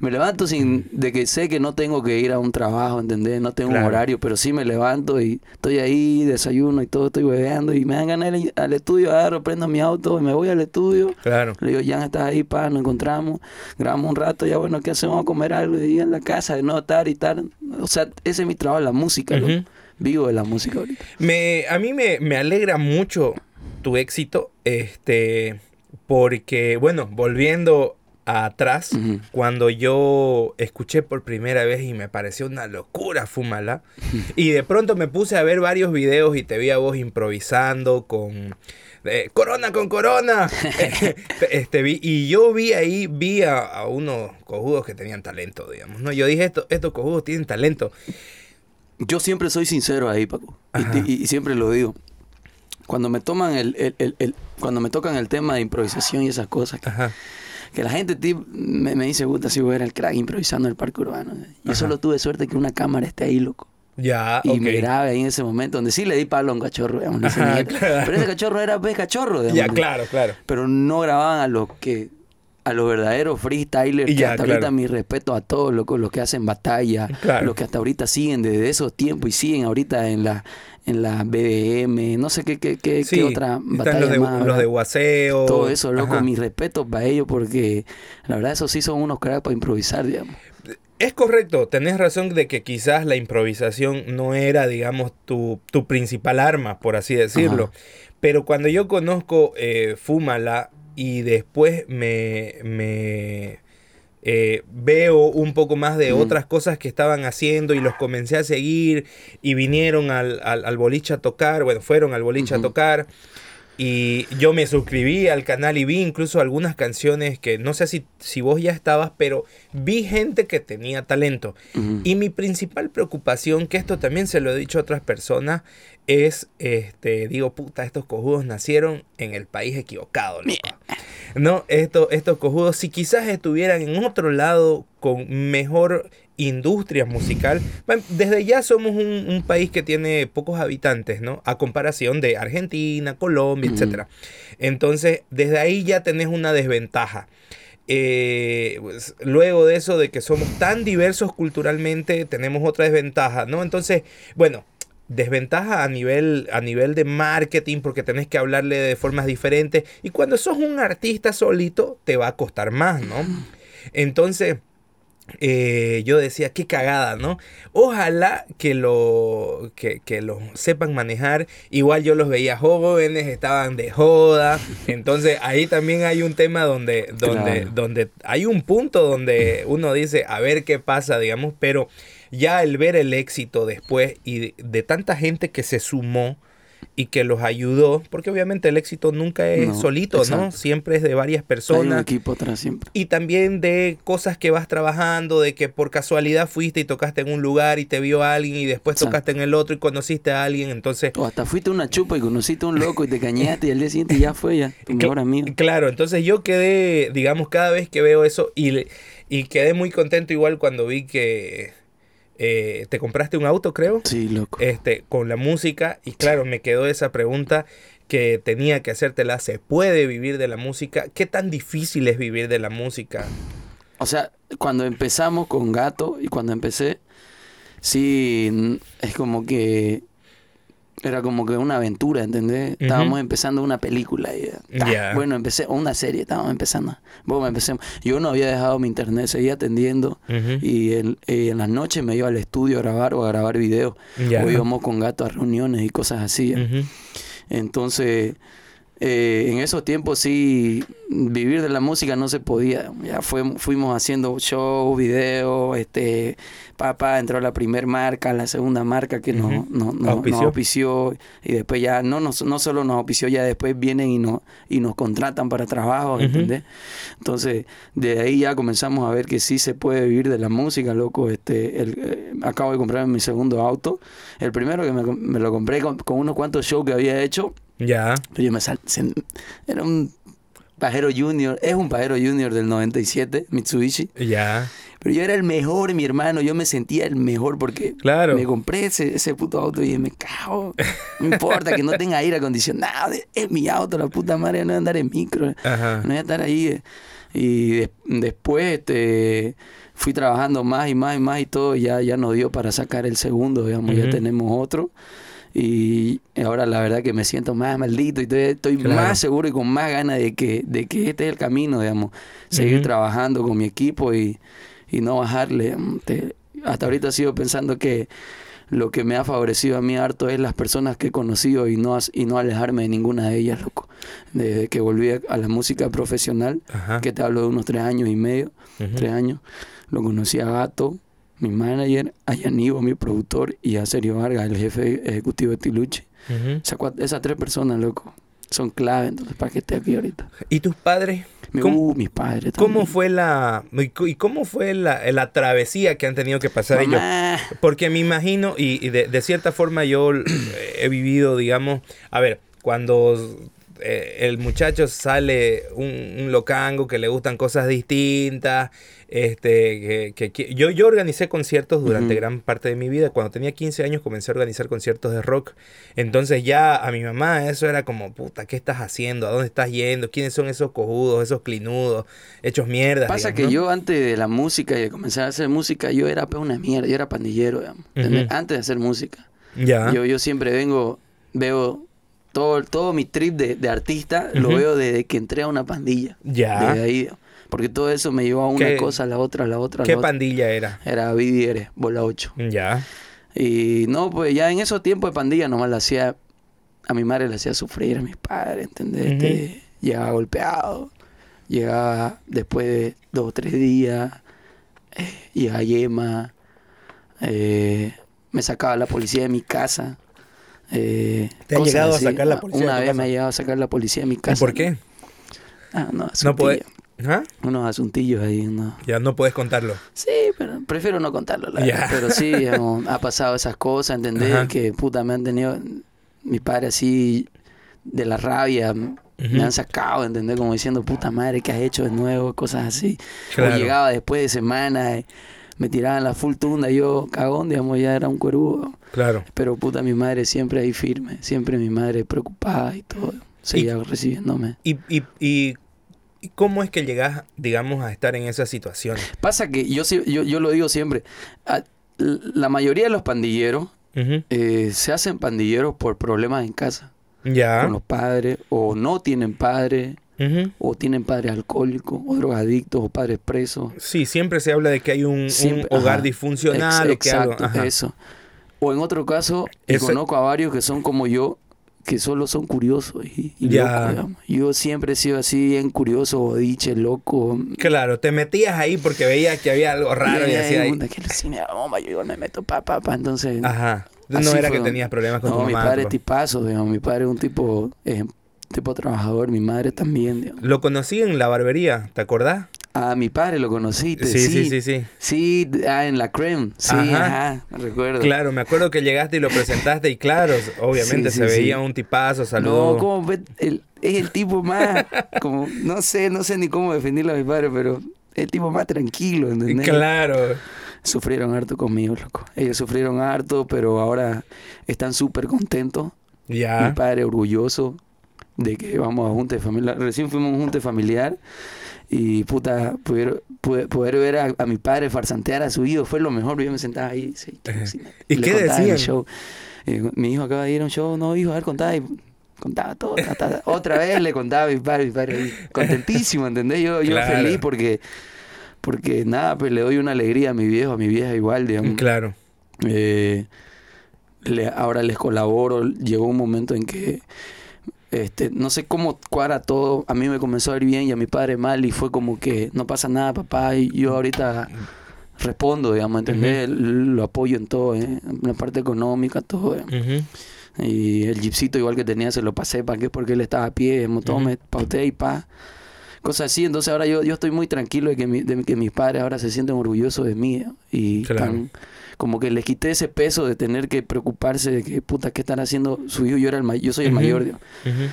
Me levanto sin de que sé que no tengo que ir a un trabajo, ¿entendés? No tengo Claro. un horario, pero sí me levanto y estoy ahí, desayuno y todo, estoy hueveando y me dan ganas de ir al estudio, agarro, prendo mi auto y me voy al estudio. Claro. Le digo, Jan, estás ahí, pa, nos encontramos, grabamos un rato, ya bueno, ¿qué hacemos? Vamos a comer algo y en la casa, de no estar y tal. O sea, ese es mi trabajo, la música. Ujú. Vivo de la música ahorita. Me, a mí me, me alegra mucho tu éxito, este, porque, bueno, volviendo atrás, cuando yo escuché por primera vez y me pareció una locura Fúmala, y de pronto me puse a ver varios videos y te vi a vos improvisando con... eh, corona con corona este vi y yo vi ahí vi a, a unos cojudos que tenían talento digamos no yo dije esto, estos cojudos tienen talento Yo siempre soy sincero ahí, Paco. Y- Ajá. Y, y siempre lo digo. Cuando me toman el, el- el- el- cuando me tocan el tema de improvisación y esas cosas, que, que la gente me, me dice, puta, si voy a ver el crack improvisando en el parque urbano. Yo Ajá. solo tuve suerte que una cámara esté ahí, loco. ya Y me grabe ahí en ese momento, donde sí le di palo a un cachorro, digamos, Ajá, claro. Pero ese cachorro era pues cachorro, digamos. ya claro claro Pero no grababan a los que a los verdaderos freestylers, que hasta claro. ahorita mi respeto a todos locos, los que hacen batalla, Claro. los que hasta ahorita siguen desde esos tiempos y siguen ahorita en la en la BDM, no sé qué, qué, qué, Sí, qué otra batalla los de, más, los ¿verdad? de guaseo. Todo eso, loco, Ajá. mi respeto para ellos porque la verdad esos sí son unos cracks para improvisar, digamos. Es correcto, tenés razón de que quizás la improvisación no era, digamos, tu, tu principal arma, por así decirlo. Ajá. Pero cuando yo conozco eh, Fúmala y después me, me eh, veo un poco más de otras cosas que estaban haciendo y los comencé a seguir y vinieron al, al, al boliche a tocar, bueno, fueron al boliche a tocar. Y yo me suscribí al canal y vi incluso algunas canciones que no sé si, si vos ya estabas, pero vi gente que tenía talento. Y mi principal preocupación, que esto también se lo he dicho a otras personas, es, este, digo, puta, estos cojudos nacieron en el país equivocado, loco. No, estos, estos cojudos, si quizás estuvieran en otro lado con mejor industria musical, bueno, desde ya somos un, un país que tiene pocos habitantes, ¿no? A comparación de Argentina, Colombia, etcétera. Entonces, desde ahí ya tenés una desventaja. Eh, pues, luego de eso, de que somos tan diversos culturalmente, tenemos otra desventaja, ¿no? Entonces, bueno, desventaja a nivel, a nivel de marketing, porque tenés que hablarle de formas diferentes. Y cuando sos un artista solito, te va a costar más, ¿no? Entonces, eh, yo decía, qué cagada, ¿no? Ojalá que lo, que, que lo sepan manejar. Igual yo los veía jóvenes, estaban de joda. Entonces ahí también hay un tema donde, donde, Claro. donde hay un punto donde uno dice, a ver qué pasa, digamos, pero ya el ver el éxito después y de, de tanta gente que se sumó y que los ayudó, porque obviamente el éxito nunca es No, solito, ¿no? Siempre es de varias Hay un personas. equipo atrás siempre. Y también de cosas que vas trabajando, de que por casualidad fuiste y tocaste en un lugar y te vio alguien y después Exacto. tocaste en el otro y conociste a alguien, entonces... O hasta fuiste a una chupa y conociste a un loco y te cañaste y al día siguiente ya fue ya, tu mejor amigo. Claro, entonces yo quedé, digamos, cada vez que veo eso y, y quedé muy contento igual cuando vi que eh, te compraste un auto, creo, Sí, loco. este, con la música y claro, me quedó esa pregunta que tenía que hacértela, ¿se puede vivir de la música? ¿Qué tan difícil es vivir de la música? O sea, cuando empezamos con Gato y cuando empecé, sí, es como que era como que una aventura, ¿entendés? Estábamos empezando una película. Y, Ya. Bueno, empecé, una serie, estábamos empezando. Bueno, empecé. Yo no había dejado mi internet, seguía atendiendo. Y en, eh, en las noches me iba al estudio a grabar o a grabar videos. O íbamos con gato a reuniones y cosas así. Ujú. Entonces, eh, en esos tiempos sí, vivir de la música no se podía. Ya fue, fuimos haciendo shows, videos, este, papá entró la primer marca, la segunda marca que nos, Ujú. nos, nos- Auspició. nos auspició y después ya no, nos, no solo nos auspició, ya después vienen y nos, y nos contratan para trabajo, Ujú. ¿entendés? Entonces, de ahí ya comenzamos a ver que sí se puede vivir de la música, loco. Este, el, eh, acabo de comprarme mi segundo auto. El primero que me, me lo compré con, con unos cuantos shows que había hecho. Ya. Pero yo me sal, se- era un pajero junior, es un pajero junior del 97, Mitsubishi. Ya. Pero yo era el mejor, mi hermano, yo me sentía el mejor porque Claro. me compré ese, ese puto auto y me cago. No importa que no tenga aire acondicionado, es mi auto, la puta madre, no voy a andar en micro, Ajá. no voy a estar ahí. eh. Y de- después este, fui trabajando más y más y más y todo, y ya, ya nos dio para sacar el segundo, digamos, ya tenemos otro. Y ahora la verdad que me siento más maldito y estoy, estoy Claro. más seguro y con más ganas de que, de que este es el camino, digamos. Seguir trabajando con mi equipo y, y no bajarle. Te- hasta ahorita sigo pensando que lo que me ha favorecido a mí harto es las personas que he conocido y no, y no alejarme de ninguna de ellas, loco. Desde que volví a- la música profesional, Ajá. que te hablo de unos tres años y medio, tres años, lo conocí a Gato, mi manager, a Yanivo, mi productor, y a Sergio Vargas, el jefe ejecutivo de Tiluchi. Esas tres personas, loco, son clave entonces para que esté aquí ahorita. ¿Y tus padres? Mi, ¿Cómo, uh, mis padres cómo también. fue la y cómo fue la, la travesía que han tenido que pasar ellos? Porque me imagino, y, y de, de cierta forma yo eh, he vivido, digamos, a ver, cuando eh, el muchacho sale un, un locango que le gustan cosas distintas, este, que, que- yo, yo organicé conciertos durante gran parte de mi vida. Cuando tenía 15 años comencé a organizar conciertos de rock. Entonces ya a mi mamá eso era como, puta, ¿qué estás haciendo? ¿A dónde estás yendo? ¿Quiénes son esos cojudos, esos clinudos, hechos mierdas? Pasa digamos, que ¿no? yo antes de la música y de comenzar a hacer música, yo era una mierda, yo era pandillero, digamos, antes de hacer música. Ya. Yo, yo siempre vengo, veo todo, todo mi trip de, de artista, lo veo desde que entré a una pandilla. Ya. Desde ahí, porque todo eso me llevó a una ¿Qué- cosa, a la otra, a la otra, a ¿Qué la otra. pandilla era? Era Vidieres, bola 8. Ya. Y no, pues ya en esos tiempos de pandilla nomás la hacía, a mi madre le hacía sufrir, a mis padres, ¿entendés? Este, llegaba golpeado, llegaba después de dos o tres días, eh, llegaba yema, eh, me sacaba la policía de mi casa. eh, ¿Te ha llegado a sacar la policía de Una tu vez casa? me ha llegado a sacar la policía de mi ¿Y casa. por qué? Ah, no, No puede. ¿Ah? Unos asuntillos ahí, no. Ya no puedes contarlo. Sí, pero prefiero no contarlo, la. Pero sí, digamos, ha pasado esas cosas, ¿entendés? Ajá. Que puta, me han tenido, mi padre así, de la rabia, me han sacado, ¿entendés? Como diciendo, puta madre, ¿qué has hecho de nuevo? Cosas así. Claro. O llegaba después de semana, eh, me tiraban la full tunda, yo cagón, digamos, ya era un cuerudo. Claro. Pero puta, mi madre siempre ahí firme, siempre mi madre preocupada y todo, seguía recibiéndome. ¿Y, y, y, y cómo es que llegas, digamos, a estar en esa situación? Pasa que yo, sí- yo, yo lo digo siempre, a- la mayoría de los pandilleros, eh, se hacen pandilleros por problemas en casa Ya. con los padres o no tienen padre Ujú. o tienen padres alcohólicos o drogadictos o padres presos Sí, siempre se habla de que hay un, hogar ajá. disfuncional Ex- o que algo. exacto ajá. eso o en otro caso y conozco a varios que son como yo que solo son curiosos y, y Ya. digamos. yo siempre he sido así bien curioso bodiche loco Claro, te metías ahí porque veías que había algo raro y Ay, así ahí. puta, que me da bomba, yo me meto pa pa pa entonces Ajá. No era fue, que tenías problemas con no, tu mi mamá. padre es tipazo, digamos. Mi padre es un tipo, eh, tipo trabajador, mi madre también, digamos. Lo conocí en la barbería, ¿te acordás? Ah, mi padre lo conociste, Sí, sí. sí, sí, sí. Sí, ah, en la creme, sí, Ajá. ajá, me recuerdo. Claro, me acuerdo que llegaste y lo presentaste y claro, obviamente Sí, se veía un tipazo, saludó. No, como el- es el tipo más, como, no sé, no sé ni cómo definirlo a mi padre, pero el tipo más tranquilo, ¿entendés? Claro. Sufrieron harto conmigo, loco. Ellos sufrieron harto, pero ahora están súper contentos. Mi Ya. padre orgulloso de que vamos a junta familiar. Recién fuimos a un junta familiar Y puta, poder, poder, poder ver a, a mi padre farsantear a su hijo fue lo mejor. Yo me sentaba ahí. Sí, alucinante. ¿Y Le qué decían? show. Eh, mi hijo acaba de ir a un show, no, hijo, a ver, contá. Y contaba todo. otra vez le contaba a mi padre, mi padre ahí, contentísimo, ¿entendés? Yo, yo Claro. feliz porque, porque nada, pues le doy una alegría a mi viejo, a mi vieja igual, digamos. Claro. Eh, le- ahora les colaboro. Llegó un momento en que este, no sé cómo cuadra todo. A mí me comenzó a ir bien y a mi padre mal y fue como que no pasa nada, papá. Y yo ahorita respondo, digamos, ¿entendés? Lo apoyo en todo, ¿eh? en la parte económica, todo. ¿eh? Y el jeepcito igual que tenía se lo pasé, ¿para qué? Porque él estaba a pie, digamos, tome, pauté y pa. Cosas así, entonces ahora yo, yo estoy muy tranquilo de que, mi- de que mis padres ahora se sienten orgullosos de mí ¿eh? y Claro. están como que les quité ese peso de tener que preocuparse de que puta qué estará haciendo su hijo yo era el yo soy el mayor digo,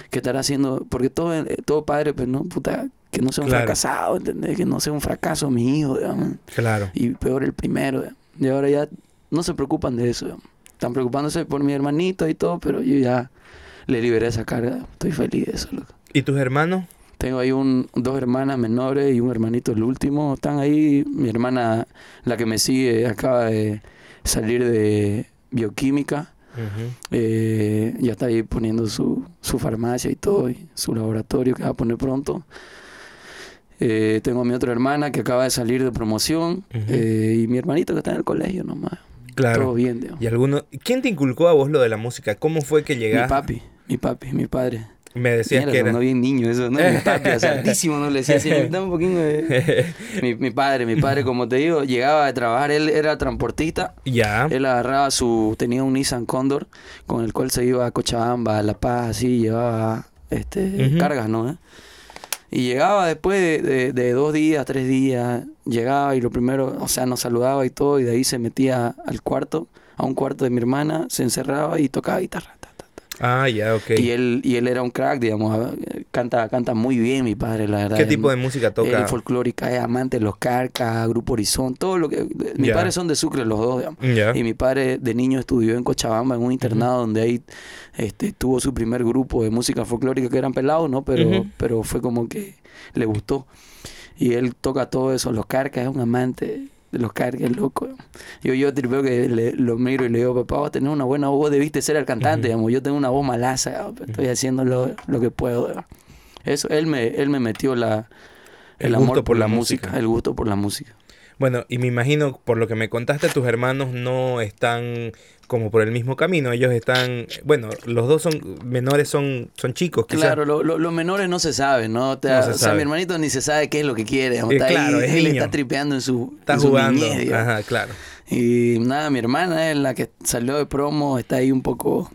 qué estará haciendo porque todo eh, todo padre pues no puta que no sea un Claro. fracasado ¿entendés? que no sea un fracaso mi hijo digamos Claro. y peor el primero. ¿eh? Y ahora ya no se preocupan de eso. ¿eh? Están preocupándose por mi hermanito y todo, pero yo ya le liberé esa carga. Estoy feliz de eso. loco. ¿Y tus hermanos? Tengo ahí un, dos hermanas menores y un hermanito el último. Están ahí. Mi hermana, la que me sigue, acaba de salir de bioquímica. Eh, ya está ahí poniendo su, su farmacia y todo, y su laboratorio que va a poner pronto. Eh, tengo a mi otra hermana que acaba de salir de promoción eh, y mi hermanito que está en el colegio nomás. Todo Claro. bien, digamos. ¿Y alguno? ¿Quién te inculcó a vos lo de la música? ¿Cómo fue que Mi llegaste? papi, mi papi, mi padre. Me decías Mierda, que era. sonó bien niño eso, ¿no? Mi papi, asaltísimo, no le decía así, dame un poquito de... Mi, mi padre, mi padre, como te digo, llegaba de trabajar, él era transportista, ya. él agarraba su, tenía un Nissan Condor con el cual se iba a Cochabamba, a La Paz, así, llevaba este, Ujú. cargas, ¿no? ¿Eh? Y llegaba después de, de- de dos días, tres días, llegaba y lo primero, o sea, nos saludaba y todo, y de ahí se metía al cuarto, a un cuarto de mi hermana, se encerraba y tocaba guitarra. Ah, ya, ok. Y él, y él era un crack, digamos, canta, canta muy bien mi padre, la verdad. ¿Qué tipo de música toca? él folclórica, es amante los carcas, Grupo Horizon, todo lo que... Mis padres son de Sucre los dos, digamos. Y mi padre de niño estudió en Cochabamba, en un internado donde ahí este, tuvo su primer grupo de música folclórica que eran pelados, ¿no? Pero, pero fue como que le gustó. Y él toca todo eso, los carcas, es un amante los carcas, loco. Yo, yo tripeo que le- lo miro y le digo, papá, vas a tener una buena voz, debiste ser el cantante, digamos. Yo tengo una voz malaza, estoy haciendo lo, lo que puedo. digamos. Eso, él me, él me metió la, el, El amor gusto por, la música, el gusto por la música. Bueno, y me imagino, por lo que me contaste, tus hermanos no están como por el mismo camino. Ellos están, bueno, los dos son menores, son, son chicos, quizás. Claro, lo- lo- los menores no se saben, ¿no? Te- No se o sea, mi hermanito ni se sabe qué es lo que quiere. Eh, está claro, ahí, es él niño. está tripeando en su, Está en su jugando. niñez. Ajá, claro. Y nada, mi hermana es la que salió de promo, está ahí un poco...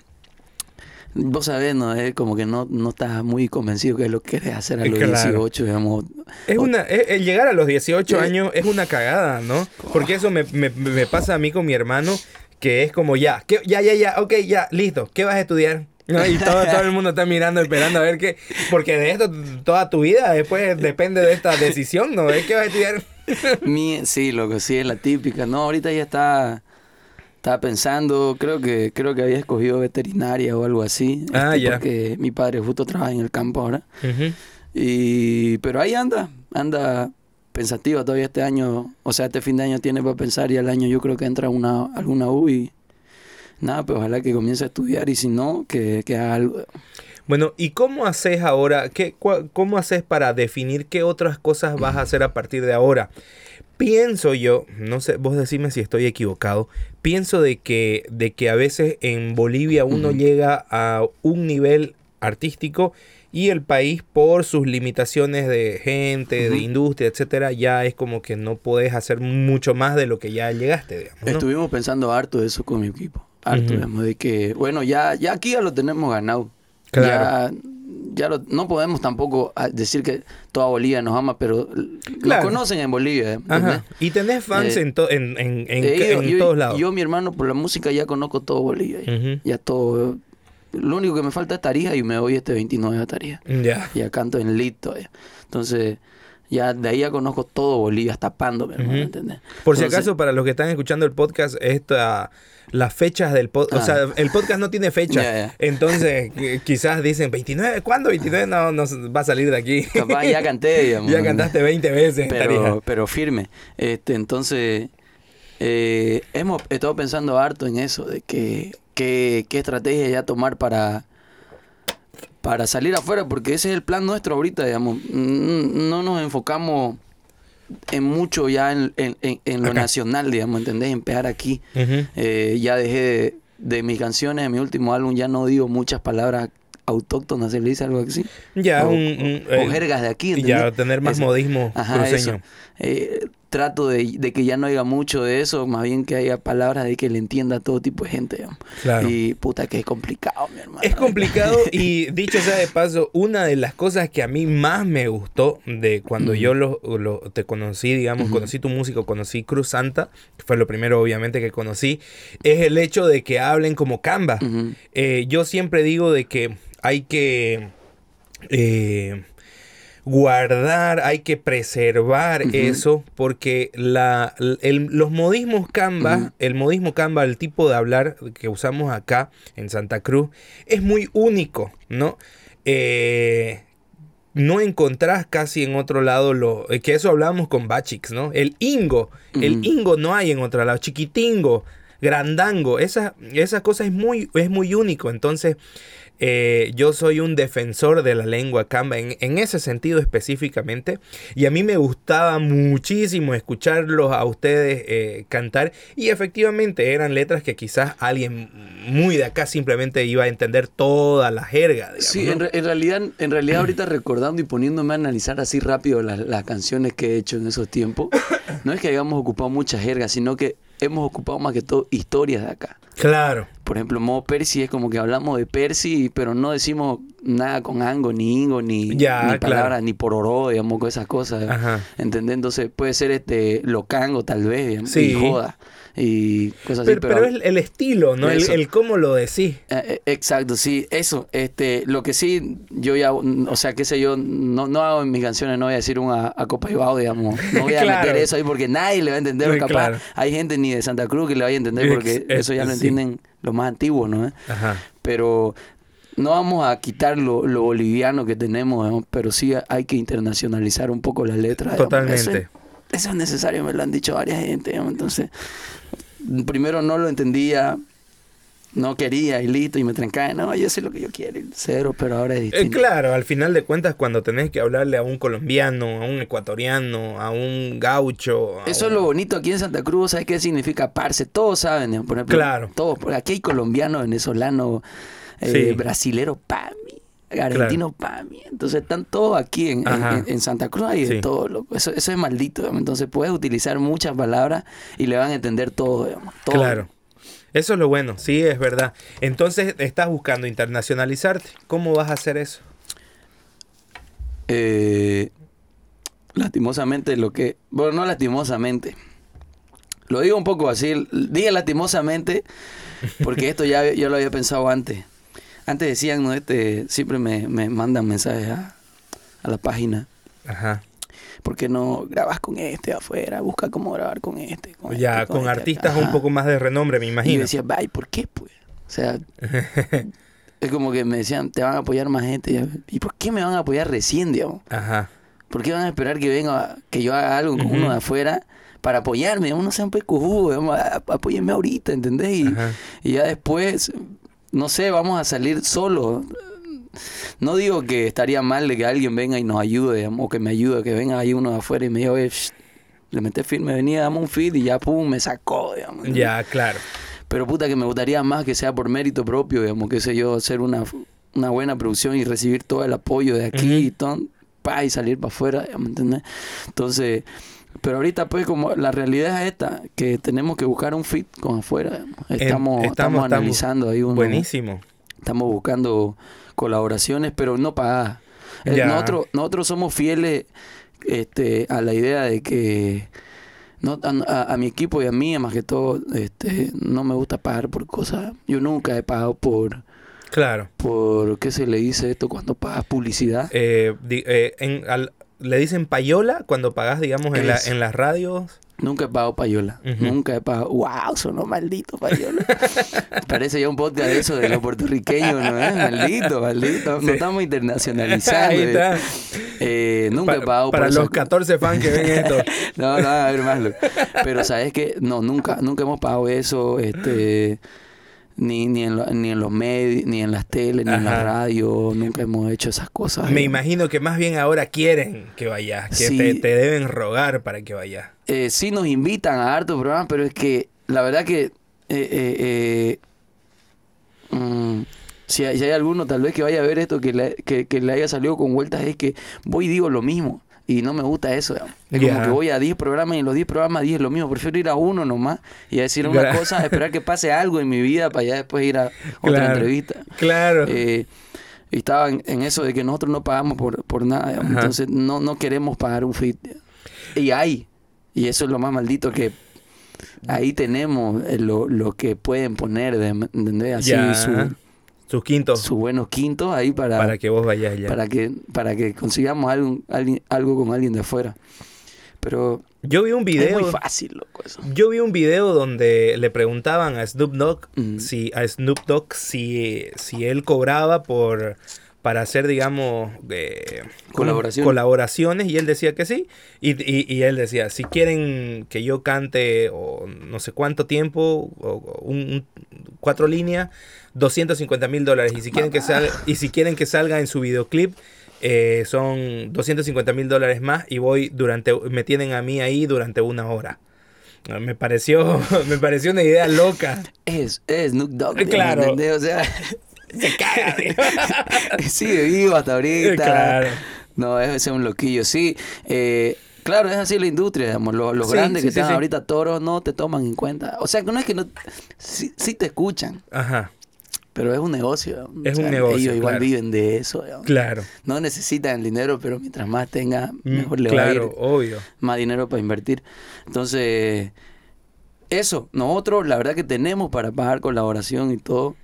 Vos sabés, ¿no? Es como que no, no estás muy convencido que es lo que querés hacer a los Claro. 18, digamos. Es una, es- el llegar a los 18 Eh. años es una cagada, ¿no? Porque eso me, me- me pasa a mí con mi hermano, que es como ya, que, ya, ya, ya, ok, ya, listo, ¿qué vas a estudiar? ¿No? Y todo, todo el mundo está mirando, esperando a ver qué, porque de esto toda tu vida después depende de esta decisión, ¿no? ¿Qué vas a estudiar? Mi- sí, loco, sí, es la típica. No, ahorita ya está... Estaba pensando, creo que creo que había escogido veterinaria o algo así. Ah, este, ya. Porque mi padre justo trabaja en el campo ahora. Y, pero ahí anda, anda pensativa todavía este año, o sea, este fin de año tiene para pensar y al año yo creo que entra una, alguna U y nada, pues ojalá que comience a estudiar y si no, que, que haga algo. Bueno, ¿y cómo haces ahora? ¿Qué, cua- ¿Cómo haces para definir qué otras cosas vas a hacer a partir de ahora? Pienso yo, no sé, vos decime si estoy equivocado, pienso de que, de que a veces en Bolivia uno llega a un nivel artístico y el país por sus limitaciones de gente, de industria, etcétera, ya es como que no podés hacer mucho más de lo que ya llegaste, digamos. ¿no? Estuvimos pensando harto de eso con mi equipo, harto, digamos, de que, bueno, ya, ya aquí ya lo tenemos ganado. Claro. Ya, ya lo- no podemos tampoco ah, decir que toda Bolivia nos ama, pero Claro. nos conocen en Bolivia. ¿entendés? Ajá. Y tenés fans Eh, en, to- en, en, en- yo, todos lados. Yo, mi hermano, por la música ya conozco todo Bolivia. ya. Todo. Lo único que me falta es Tarija y me voy este 29 a Tarija. Ya. Ya canto en Lit todavía. Entonces, Ya de ahí ya conozco todo Bolivia, hasta Pando. ¿entendés? Por si acaso, para los que están escuchando el podcast, esta, las fechas del podcast, o Ah. sea, el podcast no tiene fecha. Entonces, qui- quizás dicen, 29, ¿cuándo 29? No, no va a salir de aquí. Capaz ya canté, digamos. ya cantaste 20 veces. pero, pero firme. Este, entonces, eh, hemos estado pensando harto en eso, de que, que- qué estrategia ya tomar para, para salir afuera, porque ese es el plan nuestro ahorita, digamos. Mm, No nos enfocamos en mucho ya en, en- en- en lo Acá. nacional, digamos, ¿entendés? En pegar aquí. Eh, ya dejé de, de mis canciones, de mi último álbum, ya no digo muchas palabras autóctonas, se le dice algo así. Ya, o, un, un, o jergas de aquí, ¿entendés? ya tener más modismo Ajá, cruceño. Eh, trato de, de que ya no haya mucho de eso, más bien que haya palabras de que le entienda a todo tipo de gente. Claro. Y puta que es complicado, mi hermano. Es complicado y dicho sea de paso, una de las cosas que a mí más me gustó de cuando yo lo, lo- te conocí, digamos, conocí tu música, conocí Cruz Santa, que fue lo primero obviamente que conocí, es el hecho de que hablen como Canva. Eh, yo siempre digo de que hay que eh, guardar, hay que preservar eso, porque la, el- los modismos Canva, el modismo Canva, el tipo de hablar que usamos acá en Santa Cruz, es muy único, ¿no? Eh, no encontrás casi en otro lado lo eh, que eso hablamos con Bachix, ¿no? El ingo, el ingo no hay en otro lado, chiquitingo, grandango, esa, esa cosa es muy, es muy único, entonces eh, yo soy un defensor de la lengua camba en, en ese sentido específicamente y a mí me gustaba muchísimo escucharlos a ustedes eh, cantar y efectivamente eran letras que quizás alguien muy de acá simplemente iba a entender toda la jerga. digamos, Sí, ¿no? en, re- en realidad, en realidad ahorita recordando y poniéndome a analizar así rápido las, las canciones que he hecho en esos tiempos, no es que hayamos ocupado mucha jerga, sino que hemos ocupado más que todo historias de acá. Claro. Por ejemplo, modo Percy es como que hablamos de Percy, pero no decimos nada con ango, ni ingo, ni, Ya, ni claro. palabras, ni pororó, digamos, con esas cosas. ¿Entendés? Entonces puede ser este locango tal vez, digamos, Sí. y joda, y cosas así. Pero, pero es el, estilo, ¿no? El, cómo lo decís. Eh, eh, Exacto, sí, eso, este, lo que sí, yo ya, o sea, qué sé yo, no, no hago en mis canciones, no voy a decir un a, a Copa y Bao, digamos, no voy a Claro. meter eso ahí porque nadie le va a entender, capaz claro. hay gente ni de Santa Cruz que le vaya a entender porque Ex- ex- eso ya lo sí. entienden los más antiguos, ¿no? Ajá. Pero no vamos a quitar lo, lo boliviano que tenemos, digamos, pero sí hay que internacionalizar un poco la letra. digamos. Totalmente. Eso es, necesario, me lo han dicho varias gente, entonces, primero no lo entendía, no quería y listo, y me trancaba, no, yo sé lo que yo quiero, cero, pero ahora es Eh, claro, al final de cuentas, cuando tenés que hablarle a un colombiano, a un ecuatoriano, a un gaucho. a Eso es lo bonito aquí en Santa Cruz, ¿sabes qué significa parce? Todos saben, digamos, por ejemplo. Claro. Todos, aquí hay colombiano, venezolano, eh, Sí. pa' mí, argentino, pa' mí. Entonces están todos aquí en, Santa Cruz, de Sí. todo, loco. Eso, eso es maldito, digamos. Entonces puedes utilizar muchas palabras y le van a entender todo, digamos. todo. Claro. Eso es lo bueno, sí, es verdad. Entonces, estás buscando internacionalizarte. ¿Cómo vas a hacer eso? Eh, lastimosamente lo que... Bueno, no lastimosamente. Lo digo un poco así. Diga lastimosamente porque esto ya yo lo había pensado antes. Antes decían, ¿no? Este, siempre me, me mandan mensajes a, a la página. Ajá. ¿Por qué no grabas con este afuera? Busca cómo grabar con este. con Ya, este, con este artistas acá". un poco más de renombre, me Y yo imagino. decía, "Ay, ¿por qué, pues? O sea, es como que me decían, te van a apoyar más gente. ¿Y por qué me van a apoyar recién, digamos? Ajá. ¿Por qué van a esperar que venga, que yo haga algo con uno de afuera para apoyarme? Uno sea un a- apóyenme ahorita, ¿entendés? Y, y ya después, no sé, vamos a salir solos. No digo que estaría mal de que alguien venga y nos ayude, digamos, o que me ayude, que venga ahí uno de afuera y me diga, oye, shh, le meté firme, venía, dame un feed y ya, pum, me sacó, digamos. Ya, claro. Pero puta que me gustaría más que sea por mérito propio, digamos, qué sé yo, hacer una, una buena producción y recibir todo el apoyo de aquí y todo, pa, y salir para afuera, digamos, ¿me entiendes? Entonces, pero ahorita pues como la realidad es esta, que tenemos que buscar un fit con afuera. En- Estamos, estamos, analizando ahí uno, Buenísimo. estamos buscando colaboraciones, pero no pagadas. Eh. Nosotros, nosotros somos fieles este, a la idea de que no, a, a- a mi equipo y a mí, más que todo, este, no me gusta pagar por cosas. Yo nunca he pagado por, Claro. por ¿qué se le dice esto cuando pagas publicidad? Eh, di- eh, en, al- le dicen payola cuando pagas, digamos, en, la, en las radios. Nunca he pagado payola. Nunca he pagado. ¡Wow! Sonó maldito payola. Parece ya un podcast de eso de los puertorriqueños, ¿no? ¿Eh? Maldito, maldito. Sí. Nos estamos internacionalizando. Ahí está. Eh, nunca he Pa- pagado para los esa- 14 fans que ven esto. No, no, a ver más. Pero sabes que no, nunca, nunca hemos pagado eso, este, ni, ni, en, lo- ni en los medios, ni en las teles, ni en la radio, nunca hemos hecho esas cosas. Me eh. imagino que más bien ahora quieren que vayas, que Sí. te, te deben rogar para que vayas. Eh, sí nos invitan a hartos programas, pero es que la verdad que eh, eh, eh, mm, si, hay, si hay alguno tal vez que vaya a ver esto que le, que, que le haya salido con vueltas es que voy y digo lo mismo y no me gusta eso. digamos. Es como que voy a 10 programas y en los 10 programas 10 es lo mismo. Prefiero ir a uno nomás y a decir una cosa, esperar que pase algo en mi vida para ya después ir a otra Claro. entrevista. Claro. Eh, y estaba en, en eso de que nosotros no pagamos por, por nada, digamos. Entonces no, no queremos pagar un fit. Y hay, y eso es lo más maldito que ahí tenemos eh, lo, lo que pueden poner, de, ¿entendés? Así Ya. su, Sus quintos sus buenos quintos ahí para, para que vos vayas ya. para que para que consigamos algo, algo con alguien de afuera. Pero Yo vi un es video. muy fácil, loco, eso. Yo vi un video donde le preguntaban a Snoop Dogg Mm. si a Snoop Dogg si, si él cobraba por para hacer digamos eh, Colaboraciones. colaboraciones y él decía que sí y, y- y él decía si quieren que yo cante o no sé cuánto tiempo o, o un, un- cuatro líneas 250 mil dólares y si quieren que salga y si quieren que salga en su videoclip eh, son 250 mil dólares más y voy durante me tienen a mí ahí durante una hora me pareció me pareció una idea loca Es, es Snoop Dogg, digamos, Claro. O sea, sigue vivo hasta ahorita. Claro. No, es, es un loquillo, sí. Eh, claro, es así la industria, digamos. Los, los Sí, grandes sí, que sí, están ahorita toros no te toman en cuenta. O sea, no es que no... Sí te escuchan, ajá pero es un negocio. Es O un negocio, Ellos igual claro. viven de eso. claro No necesitan el dinero, pero mientras más tenga, Mm, mejor le va a ir. claro obvio Más dinero para invertir. Entonces, eso, nosotros la verdad que tenemos para pagar colaboración y todo,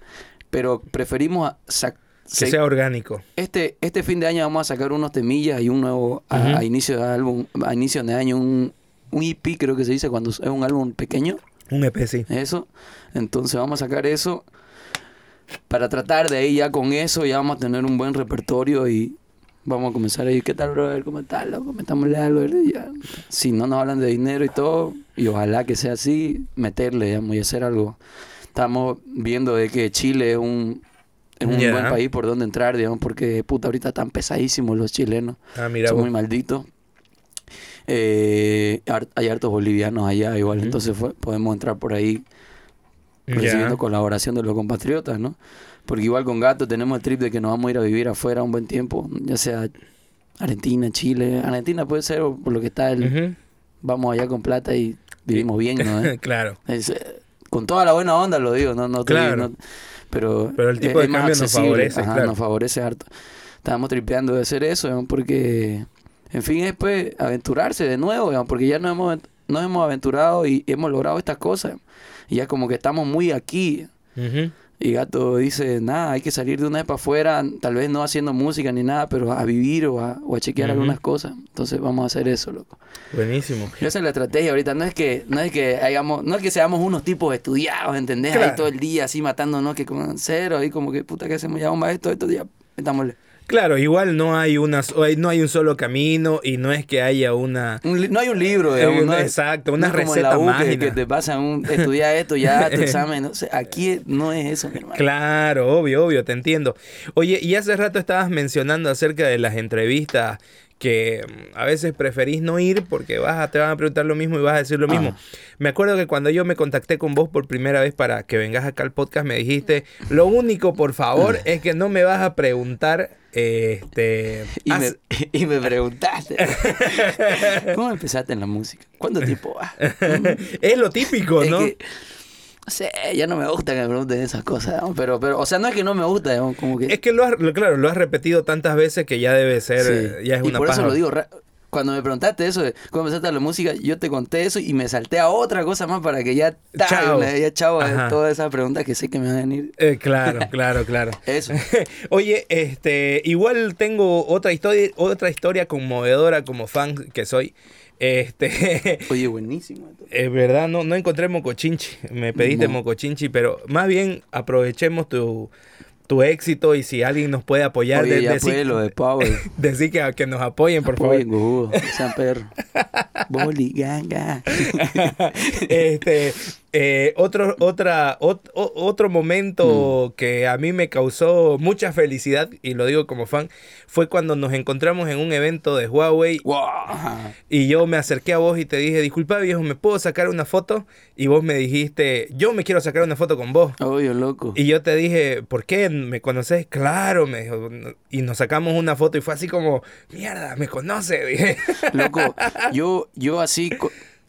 pero preferimos a- sac- que se- sea orgánico este, este fin de año vamos a sacar unos temillas y un nuevo a, a inicio de álbum, a inicio de año, un, un EP creo que se dice cuando es un álbum pequeño, un EP sí eso. Entonces vamos a sacar eso para tratar de ahí ya con eso ya vamos a tener un buen repertorio y vamos a comenzar a ir, ¿qué tal, brother? ¿Cómo estás, loco? Metámosle algo. Si no nos hablan de dinero y todo, y ojalá que sea así, meterle, digamos, y hacer algo. Estamos viendo de que Chile es un, es un buen país por donde entrar, digamos, porque puta, ahorita están pesadísimos los chilenos. ah mira Son vos. muy malditos. Eh, hay hartos bolivianos allá igual, entonces fue- podemos entrar por ahí Recibiendo colaboración de los compatriotas, ¿no? Porque igual con Gato tenemos el trip de que nos vamos a ir a vivir afuera un buen tiempo, ya sea Argentina, Chile. Argentina puede ser por lo que está el... Vamos allá con plata y vivimos bien, ¿no? eh? claro Es, eh, con toda la buena onda lo digo, no, no Claro. no- pero, Pero el tipo de cambio nos favorece, ajá, claro. nos favorece harto. Estábamos tripeando de hacer eso, porque, en fin, es pues aventurarse de nuevo, digamos, porque ya nos hemos, nos hemos aventurado y hemos logrado estas cosas. Y ya como que estamos muy aquí. Ujú. Y Gato dice, nada, hay que salir de una vez para afuera, tal vez no haciendo música ni nada, pero a vivir o a, o a chequear algunas cosas. Entonces vamos a hacer eso, loco. buenísimo Esa es la estrategia ahorita, no es que, no es que hagamos, no es que seamos unos tipos estudiados, ¿entendés? Claro. Ahí todo el día así matándonos que con cero, ahí como que puta que hacemos, ya vamos a esto, esto, ya metámosle. Claro, igual no hay una, no hay un solo camino y no es que haya una Un no hay un libro, digamos, Eh, no es- exacto, una no es como receta la que- mágica. que, te pasan un, estudia esto, ya tu examen, no sé, aquí no es eso, mi hermano. Claro, obvio, obvio, te entiendo. Oye, y hace rato estabas mencionando acerca de las entrevistas que mm, a veces preferís no ir porque vas a, te van a preguntar lo mismo y vas a decir lo mismo. Ajá. Me acuerdo que cuando yo me contacté con vos por primera vez para que vengas acá al podcast me dijiste, lo único por favor es que no me vas a preguntar este Y me, haz- y me preguntaste, ¿cómo empezaste en la música? ¿Cuánto tiempo vas? es lo típico, Es ¿no? que, no sé, ya no me gusta que me pregunten esas cosas, pero, pero, o sea, no es que no me gusta, digamos, como que... Es que lo has, claro, lo has repetido tantas veces que ya debe ser, Sí. eh, ya es y una por paja. eso lo digo, cuando me preguntaste eso cómo empezaste a la música, yo te conté eso y me salté a otra cosa más para que ya Chao. ya de Ajá. todas esas preguntas que sé que me van a venir. Eh, claro, claro, claro. Eso. Oye, este, igual tengo otra historia, otra historia conmovedora como fan que soy. Este, Oye, buenísimo. es verdad, no, no encontré mocochinchi. Me pediste No. mocochinchi, pero más bien aprovechemos tu, tu éxito y si alguien nos puede apoyar, Oye, de- ya decir, fue lo de Power. decir que, que nos apoyen, por favor. Apoyen, cojudo, sean perro. Boli, ganga. este, eh, otro, otra, ot- o- otro momento Mm. que a mí me causó mucha felicidad, y lo digo como fan, fue cuando nos encontramos en un evento de Huawei Wow. y yo me acerqué a vos y te dije, disculpa viejo, ¿me puedo sacar una foto? Y vos me dijiste, yo me quiero sacar una foto con vos. Oye, loco. Y yo te dije, ¿por qué? ¿Me conoces? Claro, me dijo. Y nos sacamos una foto y fue así como, mierda, me conoce. Dije. Loco, yo, yo así,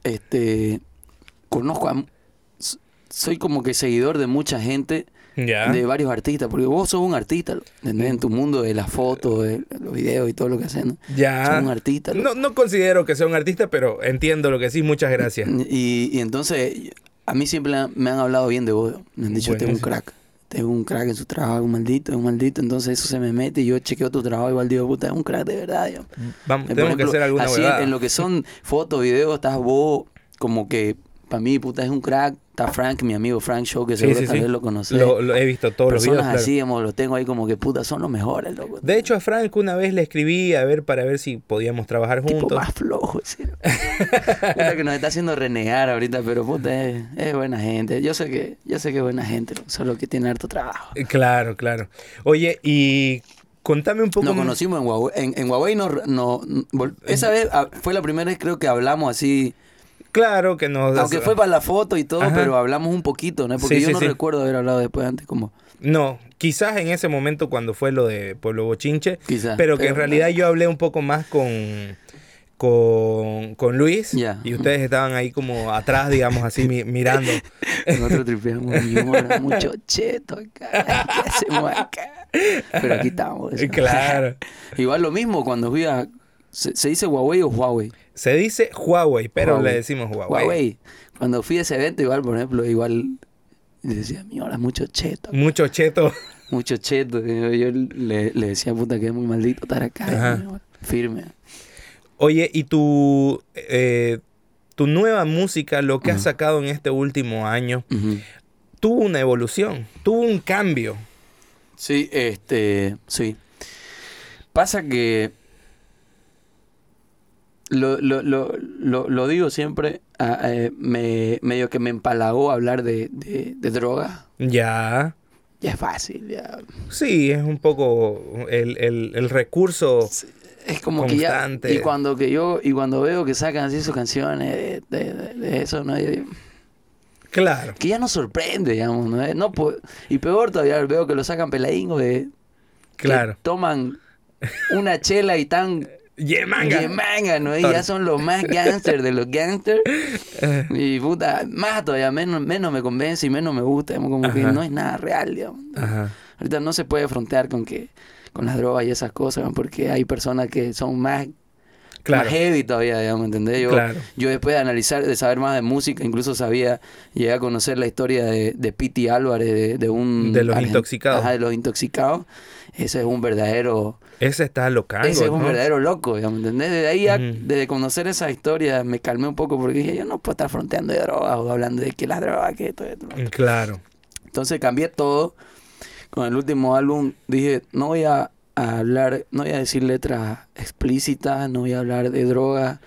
este, conozco a... Soy como que seguidor de mucha gente, ya. de varios artistas, porque vos sos un artista, ¿entendés? En tu mundo de las fotos, de los videos y todo lo que haces, ¿no? Ya. Sos un artista. No, no considero que sea un artista, pero entiendo lo que sí. Muchas gracias. Y, y entonces, a mí siempre me han hablado bien de vos. Me han dicho, este es un crack. Este es un crack en su trabajo, un maldito, es un maldito. Entonces eso se me mete y yo chequeo tu trabajo igual digo, puta, es un crack de verdad. yo. Vamos, tenemos que hacer alguna así, en lo que son fotos, videos, estás vos como que, para mí, puta, es un crack. Está Frank, mi amigo Frank Show, que Sí, seguro sí, tal sí. vez lo conoces. Lo, lo he visto todos los videos. claro. así, digamos, los tengo ahí como que, puta, son los mejores, loco. De hecho, a Frank una vez le escribí a ver para ver si podíamos trabajar tipo juntos. más flojo, sí. Puta que nos está haciendo renegar ahorita, pero puta, es, es buena gente. Yo sé que, yo sé que es buena gente, solo que tiene harto trabajo. Eh, Claro, claro. Oye, y contame un poco Nos conocimos en Huawei. En, en Huawei no, vol- esa vez ah, fue la primera vez creo que hablamos así, Claro que nos... aunque fue para la foto y todo, Ajá. pero hablamos un poquito, ¿no? Porque Sí, yo sí, no sí. recuerdo haber hablado después antes como No, quizás en ese momento cuando fue lo de Pueblo Bochinche, Quizás, pero que en realidad yo hablé un poco más con con, con Luis Ya. y ustedes estaban ahí como atrás, digamos así, mi- mirando. nosotros tripeamos mucho cheto acá, ¿qué hacemos acá? Pero aquí estamos. claro. Igual lo mismo cuando fui a... ¿Se, se dice Huawei o Huawei? Se dice Huawei, pero Huawei. le decimos Huawei. Huawei. Cuando fui a ese evento, igual, por ejemplo, igual decía, mi hora, mucho cheto, Mucho cheto. mucho cheto. Yo, yo le, le decía, puta, que es muy maldito estar acá. Firme. Oye, y tu, eh, tu nueva música, lo que has sacado en este último año, tuvo una evolución, tuvo un cambio. Sí, este, sí. Pasa que lo, lo, lo, lo, lo digo siempre, ah, eh, me, medio que me empalagó hablar de, de, de droga. Ya. Ya es fácil, ya. Sí, es un poco el, el- el recurso. Es como que ya. Y cuando que yo, y cuando veo que sacan así sus canciones de, de- eso, ¿no? Yo Claro. que ya nos sorprende, digamos, ¿no? No y peor todavía veo que lo sacan peladingo de. que Claro. toman una chela y tan Yemanga. manga, ¿no? Y ya son los más gangsters de los gangsters. Y puta, más todavía, menos, menos me convence y menos me gusta. Como que no es nada real, digamos. Ajá. Ahorita no se puede frontear con que con las drogas y esas cosas, porque hay personas que son más, Claro. más heavy todavía, digamos, ¿entendés? Yo, Claro. yo después de analizar, de saber más de música, incluso sabía, llegué a conocer la historia de, de Piti Álvarez, de, de un... De los intoxicados. Ajá, de los intoxicados. Ese es un verdadero... Ese está locango, ese es un ¿no? verdadero loco, digamos, ¿entendés? Desde ahí, desde conocer esa historia, me calmé un poco porque dije, yo no puedo estar fronteando de drogas o hablando de que las drogas, que esto, esto. Claro. Entonces cambié todo. Con el último álbum dije, no voy a, a hablar, no voy a decir letras explícitas, no voy a hablar de droga.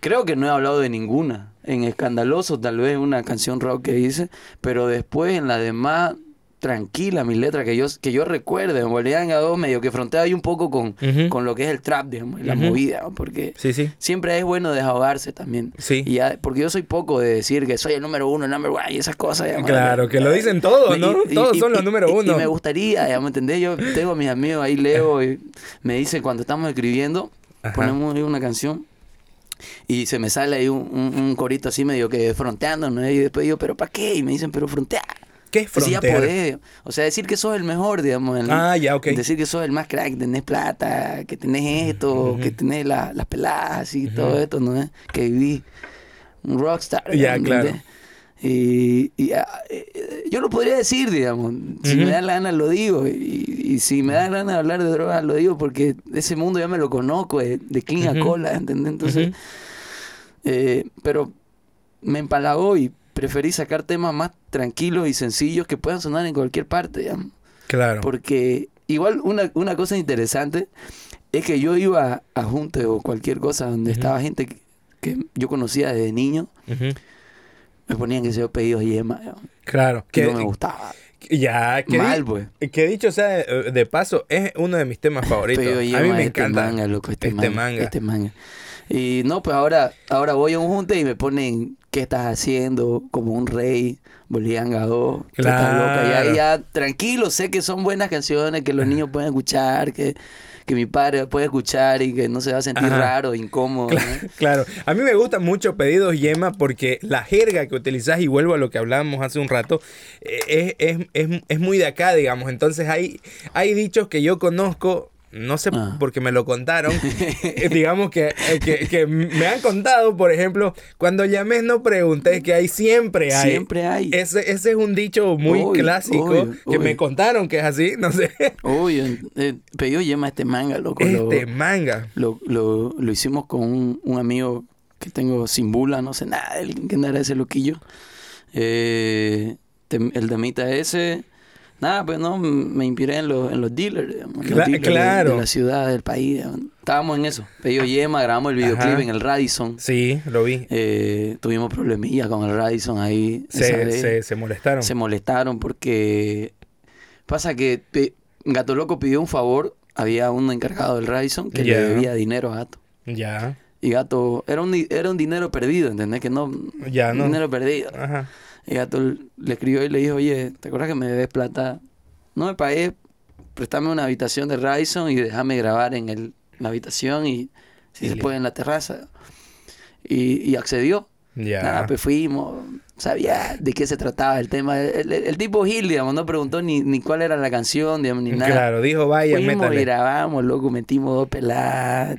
Creo que no he hablado de ninguna. En Escandaloso tal vez una canción rock que hice, pero después en la demás tranquila mi letra que yo que yo recuerde, en Bolivia en A2 medio que frontea ahí un poco con, con lo que es el trap, digamos, y la movida, porque Sí, sí. siempre es bueno desahogarse también. Sí. Y ya, porque yo soy poco de decir que soy el número uno, el number one y esas cosas. digamos. Claro, que lo dicen todos, ¿no? y- Todos y- son los número uno. Y me gustaría, digamos, ¿entendés? Yo tengo a mis amigos ahí, leo, y me dice cuando estamos escribiendo, Ajá. ponemos ahí una canción y se me sale ahí un, un- un corito así medio que fronteando, ¿no? Y después digo, ¿pero para qué? Y me dicen, pero frontea. ¿Qué ya frontear? podés. O sea, decir que sos el mejor, digamos. el- Ah, ya, ok. Decir que sos el más crack, tenés plata, que tenés esto, que tenés la- las peladas y todo esto, ¿no? es? Que viví un rockstar. Ya, ¿me claro. Y, y, ah, eh, yo lo podría decir, digamos. Si me da la gana, lo digo. Y, y si me da la gana de hablar de drogas, lo digo porque ese mundo ya me lo conozco, de, de clean a cola, ¿entendés? Entonces, eh, pero me empalagó y preferí sacar temas más tranquilos y sencillos que puedan sonar en cualquier parte, digamos. Claro. Porque igual una, una cosa interesante es que yo iba a junte o cualquier cosa donde estaba gente que, que yo conocía desde niño, me ponían que se pedidos yema, Claro. que no me gustaba. ya, que, Mal, pues. que dicho sea de, de paso, es uno de mis temas favoritos. A mí me este encanta. manga, loco, este, este manga, manga. Este manga. Y no, pues ahora, ahora voy a un junte y me ponen qué estás haciendo, como un rey, loca. Y Claro. ahí ya tranquilo, sé que son buenas canciones, que los niños pueden escuchar, que, que mi padre puede escuchar y que no se va a sentir Ajá. raro, incómodo. ¿no? Claro, a mí me gusta mucho Pedidos Yema porque la jerga que utilizás, y vuelvo a lo que hablábamos hace un rato, eh, es, es, es, es muy de acá, digamos. Entonces hay, hay dichos que yo conozco, no sé Ah. porque me lo contaron, eh, digamos que, eh, que, que me han contado, por ejemplo, cuando llamé no pregunté, que hay siempre hay. Siempre hay. Ese, ese es un dicho muy clásico que me contaron que es así, no sé. Oye, eh, pedido yema este manga, loco. lo- Este manga. Lo, lo, lo hicimos con un, un amigo que tengo sin bula, no sé nada, el que andará ese loquillo. Eh, el temita ese, nada, pues no, me inspiré en, los en los dealers, digamos, en los Cla- dealers de- claro. de, la ciudad, del país. digamos. Estábamos en eso. Pedido Yema, grabamos el videoclip Ajá. en el Radisson. Sí, lo vi. Eh, tuvimos problemillas con el Radisson ahí. Se, se, se molestaron. Se molestaron porque pasa que Gato Loco pidió un favor. Había un encargado del Radisson que le debía dinero a Gato. Ya, Y Gato, era un, era un dinero perdido, ¿entendés? Que no, ya, no. dinero perdido. Ajá. Y Gato le escribió y le dijo, oye, ¿te acuerdas que me debes plata? No me pagué, préstame una habitación de Radisson y déjame grabar en el, la habitación y si Y puede en la terraza. Y, y accedió. Ya. Nada, pues fuimos, sabía de qué se trataba el tema. El, el- el tipo Gil, digamos, no preguntó ni, ni cuál era la canción, digamos, ni nada. Claro, dijo, vaya, Fuimos métale. y grabamos, loco, metimos dos peladas,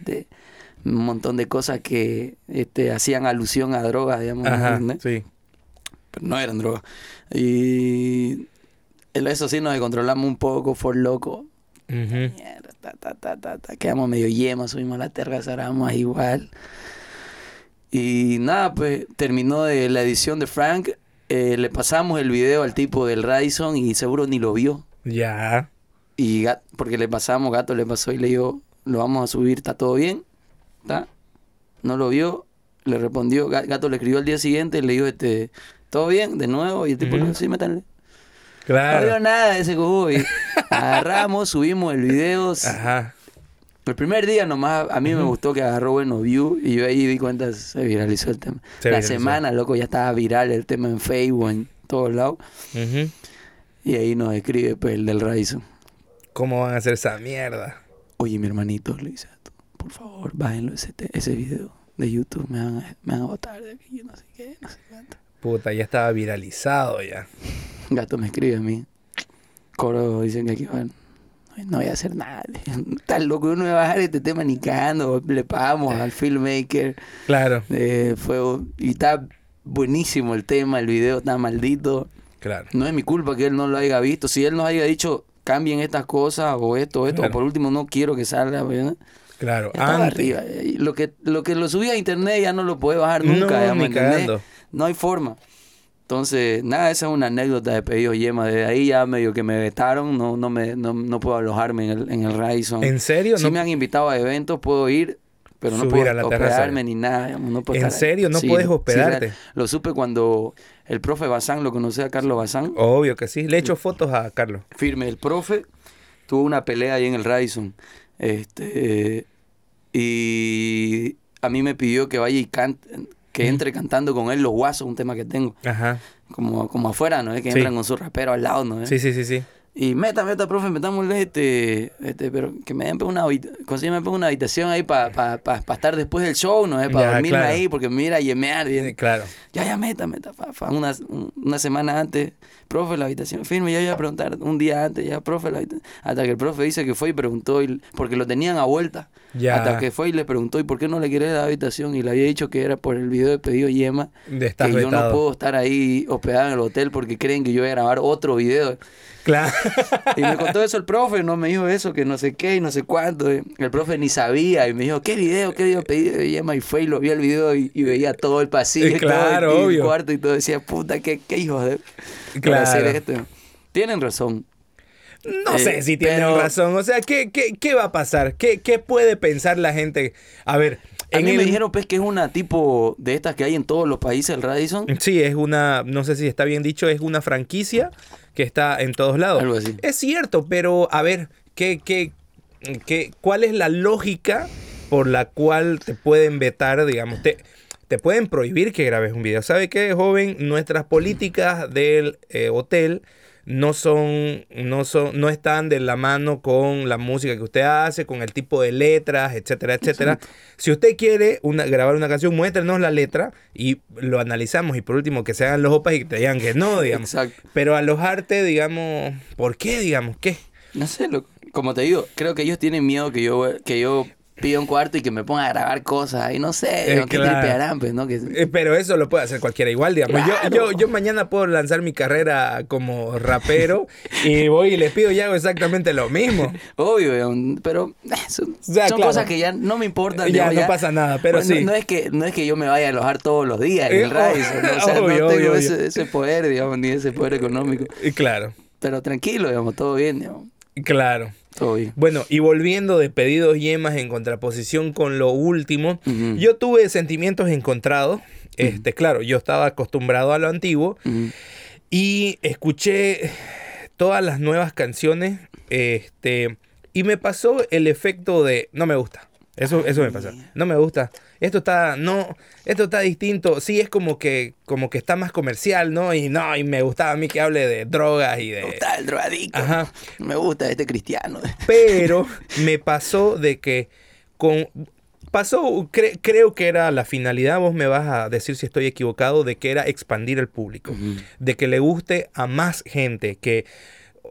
un montón de cosas que este, hacían alusión a drogas, digamos. Ajá, ¿entendés? sí. Pero no eran drogas. Y eso sí nos controlamos un poco, fue loco. Ujú. Mierda, ta, ta, ta, ta, ta. Quedamos medio yemas, subimos a la terraza, grabamos igual. Y nada, pues terminó de la edición de Frank. eh, le pasamos el video al tipo del Radisson y seguro ni lo vio. Ya. Y porque le pasamos, Gato le pasó y le dijo, lo vamos a subir, ¿está todo bien? ¿Está? No lo vio, le respondió, Ga- Gato le escribió al día siguiente y le dijo, este, ¿todo bien? De nuevo, y el tipo dijo, sí, métanle. No Claro. vio nada de ese cojudo y agarramos, subimos el video. Ajá. El primer día nomás a mí me gustó que agarró buenos views y yo ahí di cuenta se viralizó el tema. Se la viralizó. semana, loco, ya estaba viral el tema en Facebook, en todos lados. Ujú. Y ahí nos escribe pues, el del Radisson. ¿Cómo van a hacer esa mierda? Oye, mi hermanito, le dice, por favor, bájenlo ese, ese video de YouTube. Me van, a, me van a botar de aquí, yo no sé qué, no sé cuánto. Puta, ya estaba viralizado ya. Gato me escribe a mí. Coro dicen que aquí van. No voy a hacer nada. Está loco, yo no voy a bajar este tema ni cagando. Le pagamos al filmmaker. Claro, Eh, fue, y está buenísimo el tema, el video está maldito. claro. No es mi culpa que él no lo haya visto. Si él nos haya dicho, cambien estas cosas o esto o esto, Claro. o por último no quiero que salga. ¿verdad? Claro. Ya Antes. arriba. Y Lo que, lo que lo subí a internet ya no lo puede bajar No, nunca. ya, ¿me ni cagando. No hay forma. Entonces, nada, esa es una anécdota de pedido yema. De ahí ya medio que me vetaron, no, no, me, no, no puedo alojarme en el, en el Radisson. ¿En serio? Si No- me han invitado a eventos, puedo ir, pero no puedo a hospedarme ni nada. digamos, no puedo ¿En estar serio? ¿No puedes hospedarte? lo supe cuando el profe Bazán, lo conocí a Carlos Bazán, Obvio que sí. Le he hecho fotos a Carlos. firme. El profe tuvo una pelea ahí en el Radisson. Este, y a mí me pidió que vaya y cante, que entre cantando con él Los Guasos, un tema que tengo. Ajá. Como, como afuera, ¿no? Es que Sí. entran con su rapero al lado, ¿no? Sí, sí, sí, sí. Y meta, meta, profe, metámosle este, este, pero que me den pues, una, consígueme pues, una habitación ahí para pa, pa, pa estar después del show, ¿no? es Para dormirme claro. ahí, porque mira, yemear. y- Eh, Claro. ya, ya, meta, meta. Una, un- una semana antes, profe, la habitación firme, ya iba a preguntar un día antes, ya, profe, la habitación. Hasta que el profe dice que fue y preguntó, y- porque lo tenían a vuelta. Ya. Hasta que fue y le preguntó, ¿y por qué no le querés la habitación? Y le había dicho que era por el video de pedido Yema, De que yo no vetado. puedo estar ahí hospedado en el hotel porque creen que yo voy a grabar otro video. Claro. Y me contó eso el profe, no me dijo eso, que no sé qué y no sé cuánto. eh. El profe ni sabía y me dijo, ¿qué video? ¿Qué video pedí de Yema? Y fue y lo vio el video y, y veía todo el pasillo, Eh, y todo claro, el, y cuarto y todo. Decía, puta, qué, qué hijos de Claro. hacer esto. Tienen razón. No Eh, sé si tienen pero- razón. O sea, ¿qué, qué, qué va a pasar? ¿Qué, ¿Qué puede pensar la gente? A ver, A mí me dijeron pues que es una tipo de estas que hay en todos los países, el Radisson. Sí, es una, no sé si está bien dicho, es una franquicia que está en todos lados. Algo así. Es cierto, pero a ver, ¿qué, qué, qué, ¿cuál es la lógica por la cual te pueden vetar, digamos, te, te pueden prohibir que grabes un video? ¿Sabe qué, joven? Nuestras políticas del eh, hotel no son, no son, no están de la mano con la música que usted hace, con el tipo de letras, etcétera, etcétera. Si usted quiere una, grabar una canción, muéstrenos la letra y lo analizamos. Y por último, que se hagan los opas y que te digan que no, digamos. Exacto. Pero alojarte, digamos, ¿por qué, digamos? ¿Qué? No sé, lo- como te digo, creo que ellos tienen miedo que yo, que yo pida un cuarto y que me ponga a grabar cosas ahí, no sé, Eh, ¿no? ¿qué claro. tripearán, pues, no? Que, Eh, Pero eso lo puede hacer cualquiera igual, digamos. Yo- Claro. Yo, yo, mañana puedo lanzar mi carrera como rapero y voy y les pido y hago exactamente lo mismo. Obvio, digamos, pero eh, son, Ya, son claro. cosas que ya no me importan. Ya, digamos, no pasa nada, pero Bueno, sí. No, es que, no es que yo me vaya a alojar todos los días en Eh, el Radisson, ¿no? o sea, obvio, no obvio, tengo obvio. ese, ese poder, digamos, ni ese poder económico. Y claro, Pero tranquilo, digamos, todo bien, digamos, claro. Todo bien. Bueno, y volviendo de pedidos yemas en contraposición con lo último, yo tuve sentimientos encontrados. Este, claro, yo estaba acostumbrado a lo antiguo y escuché todas las nuevas canciones, este, y me pasó el efecto de no me gusta. Eso, eso me pasa. No me gusta. Esto está, no, esto está distinto. Sí, es como que, como que está más comercial, ¿no? Y no, y me gustaba a mí que hable de drogas y Me de. gusta el drogadicto. Ajá. Me gusta este cristiano. Pero me pasó de que con pasó, cre- creo que era la finalidad, vos me vas a decir si estoy equivocado, de que era expandir el público, de que le guste a más gente, que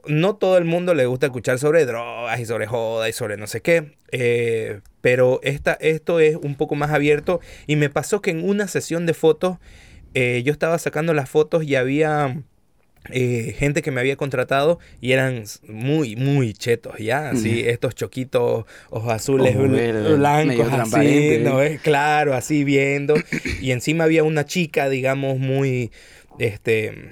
no todo el mundo le gusta escuchar sobre drogas y sobre joda y sobre no sé qué, eh, pero esta, esto es un poco más abierto y me pasó que en una sesión de fotos eh, yo estaba sacando las fotos y había eh, gente que me había contratado y eran muy, muy chetos, ¿ya? Así, estos choquitos, ojos azules, blancos, así. ¿no es? Claro, así viendo. y encima había una chica, digamos, muy, este,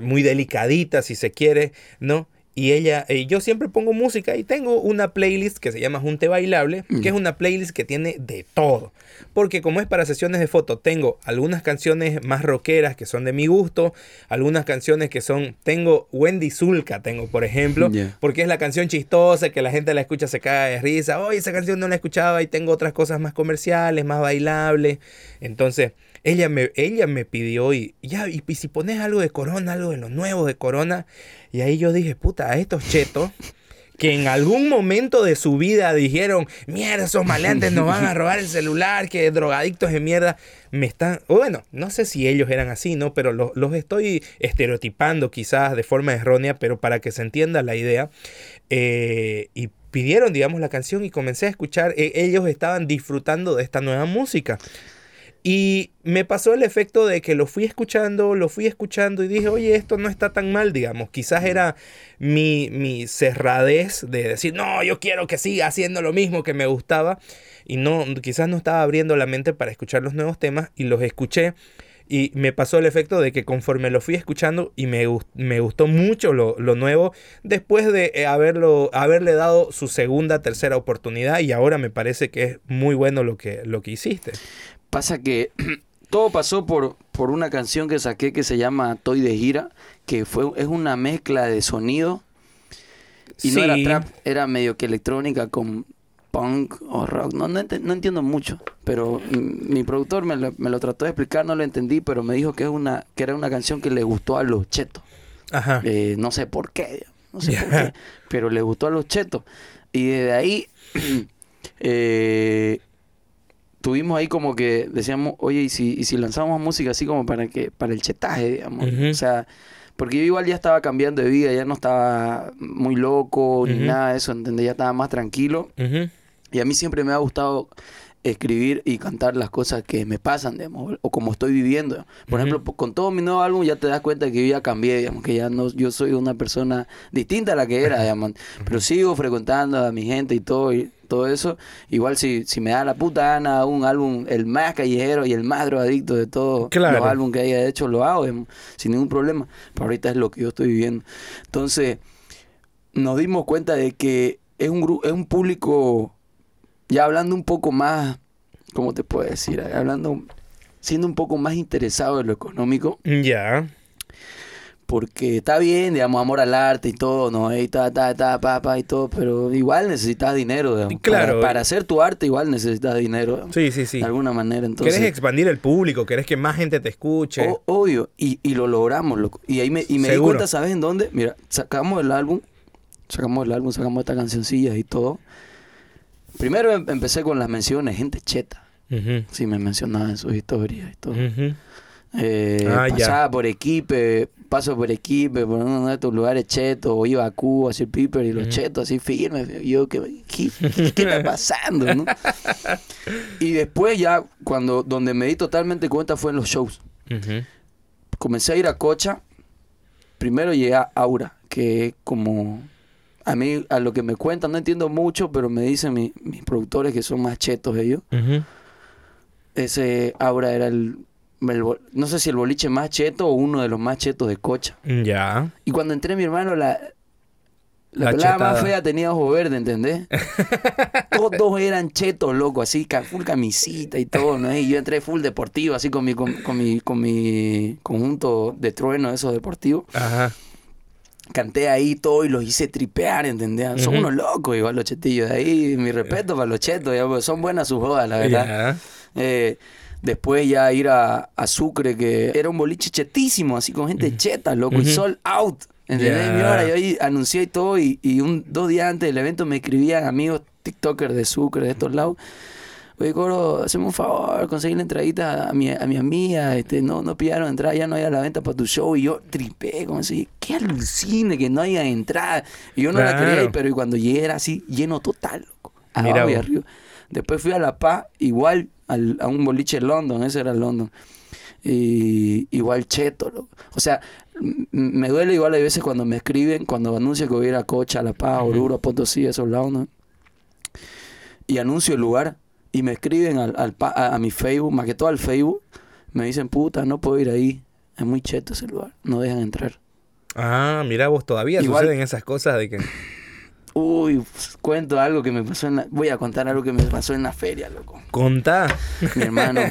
muy delicadita, si se quiere, ¿no? Y ella, eh, yo siempre pongo música y tengo una playlist que se llama Junte Bailable, que es una playlist que tiene de todo. Porque como es para sesiones de foto, tengo algunas canciones más rockeras que son de mi gusto, algunas canciones que son, tengo Wendy Zulka, tengo por ejemplo, porque es la canción chistosa que la gente la escucha se cae de risa, oye, esa canción no la escuchaba y tengo otras cosas más comerciales, más bailables. Entonces, ella me, ella me pidió y ya, y, y si pones algo de Corona, algo de los nuevos de Corona, y ahí yo dije, puta, a estos chetos que en algún momento de su vida dijeron, mierda, esos maleantes nos van a robar el celular, que drogadictos de mierda, me están, bueno, no sé si ellos eran así, ¿no? Pero los, los estoy estereotipando quizás de forma errónea, pero para que se entienda la idea. Eh, y pidieron, digamos, la canción y comencé a escuchar, eh, ellos estaban disfrutando de esta nueva música. Y me pasó el efecto de que lo fui escuchando, lo fui escuchando y dije, oye, esto no está tan mal, digamos. Quizás era mi, mi cerradez de decir, no, yo quiero que siga haciendo lo mismo que me gustaba. Y no, quizás no estaba abriendo la mente para escuchar los nuevos temas y los escuché. Y me pasó el efecto de que conforme lo fui escuchando y me, me gustó mucho lo, lo nuevo, después de eh, haberlo, haberle dado su segunda, tercera oportunidad y ahora me parece que es muy bueno lo que, lo que hiciste. Pasa que todo pasó por, por una canción que saqué que se llama Toy de Gira, que fue, es una mezcla de sonido. Y no era trap, era medio que electrónica con punk o rock. No, no, no entiendo mucho, pero mi productor me lo, me lo trató de explicar, no lo entendí, pero me dijo que, es una, que era una canción que le gustó a los chetos. Ajá. Eh, no sé por qué. no sé por qué, pero le gustó a los chetos. Y desde ahí eh, tuvimos ahí como que decíamos, oye, ¿y si, y si lanzamos música así como para que para el chetaje, digamos? O sea, porque yo igual ya estaba cambiando de vida, ya no estaba muy loco ni nada de eso, ¿entendés? Ya estaba más tranquilo. Ujú. Y a mí siempre me ha gustado escribir y cantar las cosas que me pasan, digamos, o como estoy viviendo. Por ejemplo, con todo mi nuevo álbum ya te das cuenta que yo ya cambié, digamos, que ya no, yo soy una persona distinta a la que era, digamos. Pero sigo frecuentando a mi gente y todo, y todo eso. Igual si, si me da la puta gana un álbum, el más callejero y el más drogadicto de todos Claro. los álbumes que haya hecho, lo hago, digamos, sin ningún problema. Pero ahorita es lo que yo estoy viviendo. Entonces, nos dimos cuenta de que es un es un público ya hablando un poco más ¿cómo te puedo decir? hablando siendo un poco más interesado en lo económico Ya. Porque está bien digamos amor al arte y todo no y ta ta ta pa pa y todo pero igual necesitas dinero digamos. Claro. para, para hacer tu arte igual necesitas dinero digamos, Sí, sí, sí. de alguna manera entonces ¿Querés expandir el público? ¿Querés que más gente te escuche? O- obvio, y, y lo logramos, loco. Y ahí me, y me di cuenta, ¿sabes en dónde? Mira, sacamos el álbum, sacamos el álbum, sacamos estas cancioncillas y todo. Primero em- empecé con las menciones, gente cheta. Ujú. Sí, me mencionaba en sus historias y todo. Ujú. Eh, Ah, ya. pasaba por Equipe, paso por Equipe, por uno de estos lugares chetos, o iba a Cuba a hacer piper y los chetos así firmes. Yo, ¿qué, qué, qué- qué está pasando? no? y después ya, cuando donde me di totalmente cuenta fue en los shows comencé a ir a Cocha. Primero llegué a Aura, que es como. A mí, a lo que me cuentan, no entiendo mucho, pero me dicen mi- mis productores que son más chetos ellos. Ujú. Ese Aura era el, el No sé si el boliche más cheto o uno de los más chetos de Cocha. Ya. Y cuando entré, mi hermano, la. La, La pelada más fea tenía ojo verde, ¿entendés? Todos eran chetos, loco, así, full camisita y todo, ¿no? Y yo entré full deportivo, así con mi, con, con mi, con mi conjunto de trueno, esos deportivos. Ajá. Canté ahí todo y los hice tripear, ¿entendés? Son unos locos igual los chetillos de ahí. Mi respeto para los chetos, ya, son buenas sus jodas, la verdad. Eh, después ya ir a, a Sucre, que era un boliche chetísimo, así con gente cheta, loco, y Ujú. sold out. ¿Entendés? Ya. Mi hora, yo ahí anuncié y todo, y, y un, dos días antes del evento me escribían amigos TikTokers de Sucre, de estos lados. Oye, Coro, haceme un favor, conseguí la entradita a mi, a mi amiga, este, no, no pillaron entrada, ya no hay a la venta para tu show. Y yo tripé, como así, qué alucine que no haya entrada. Y yo no la quería Claro. ir, pero y cuando llegué era así, lleno total, loco. Mira Abajo y vos. arriba. Después fui a La Paz, igual al- a un boliche en London, ese era London. Y igual cheto, loco. O sea, me duele igual hay veces cuando me escriben, cuando anuncio que voy a ir a Cocha, a La Paz, Oruro, Potosí, esos lados, ¿no? Y anuncio el lugar y me escriben al, al a, a mi Facebook, más que todo al Facebook, me dicen, puta, no puedo ir ahí. Es muy cheto ese lugar, no dejan entrar. Ah, mira vos, todavía Igual- suceden esas cosas de que... Uy, cuento algo que me pasó en la... Voy a contar algo que me pasó en la feria, loco. Contá. mi hermano.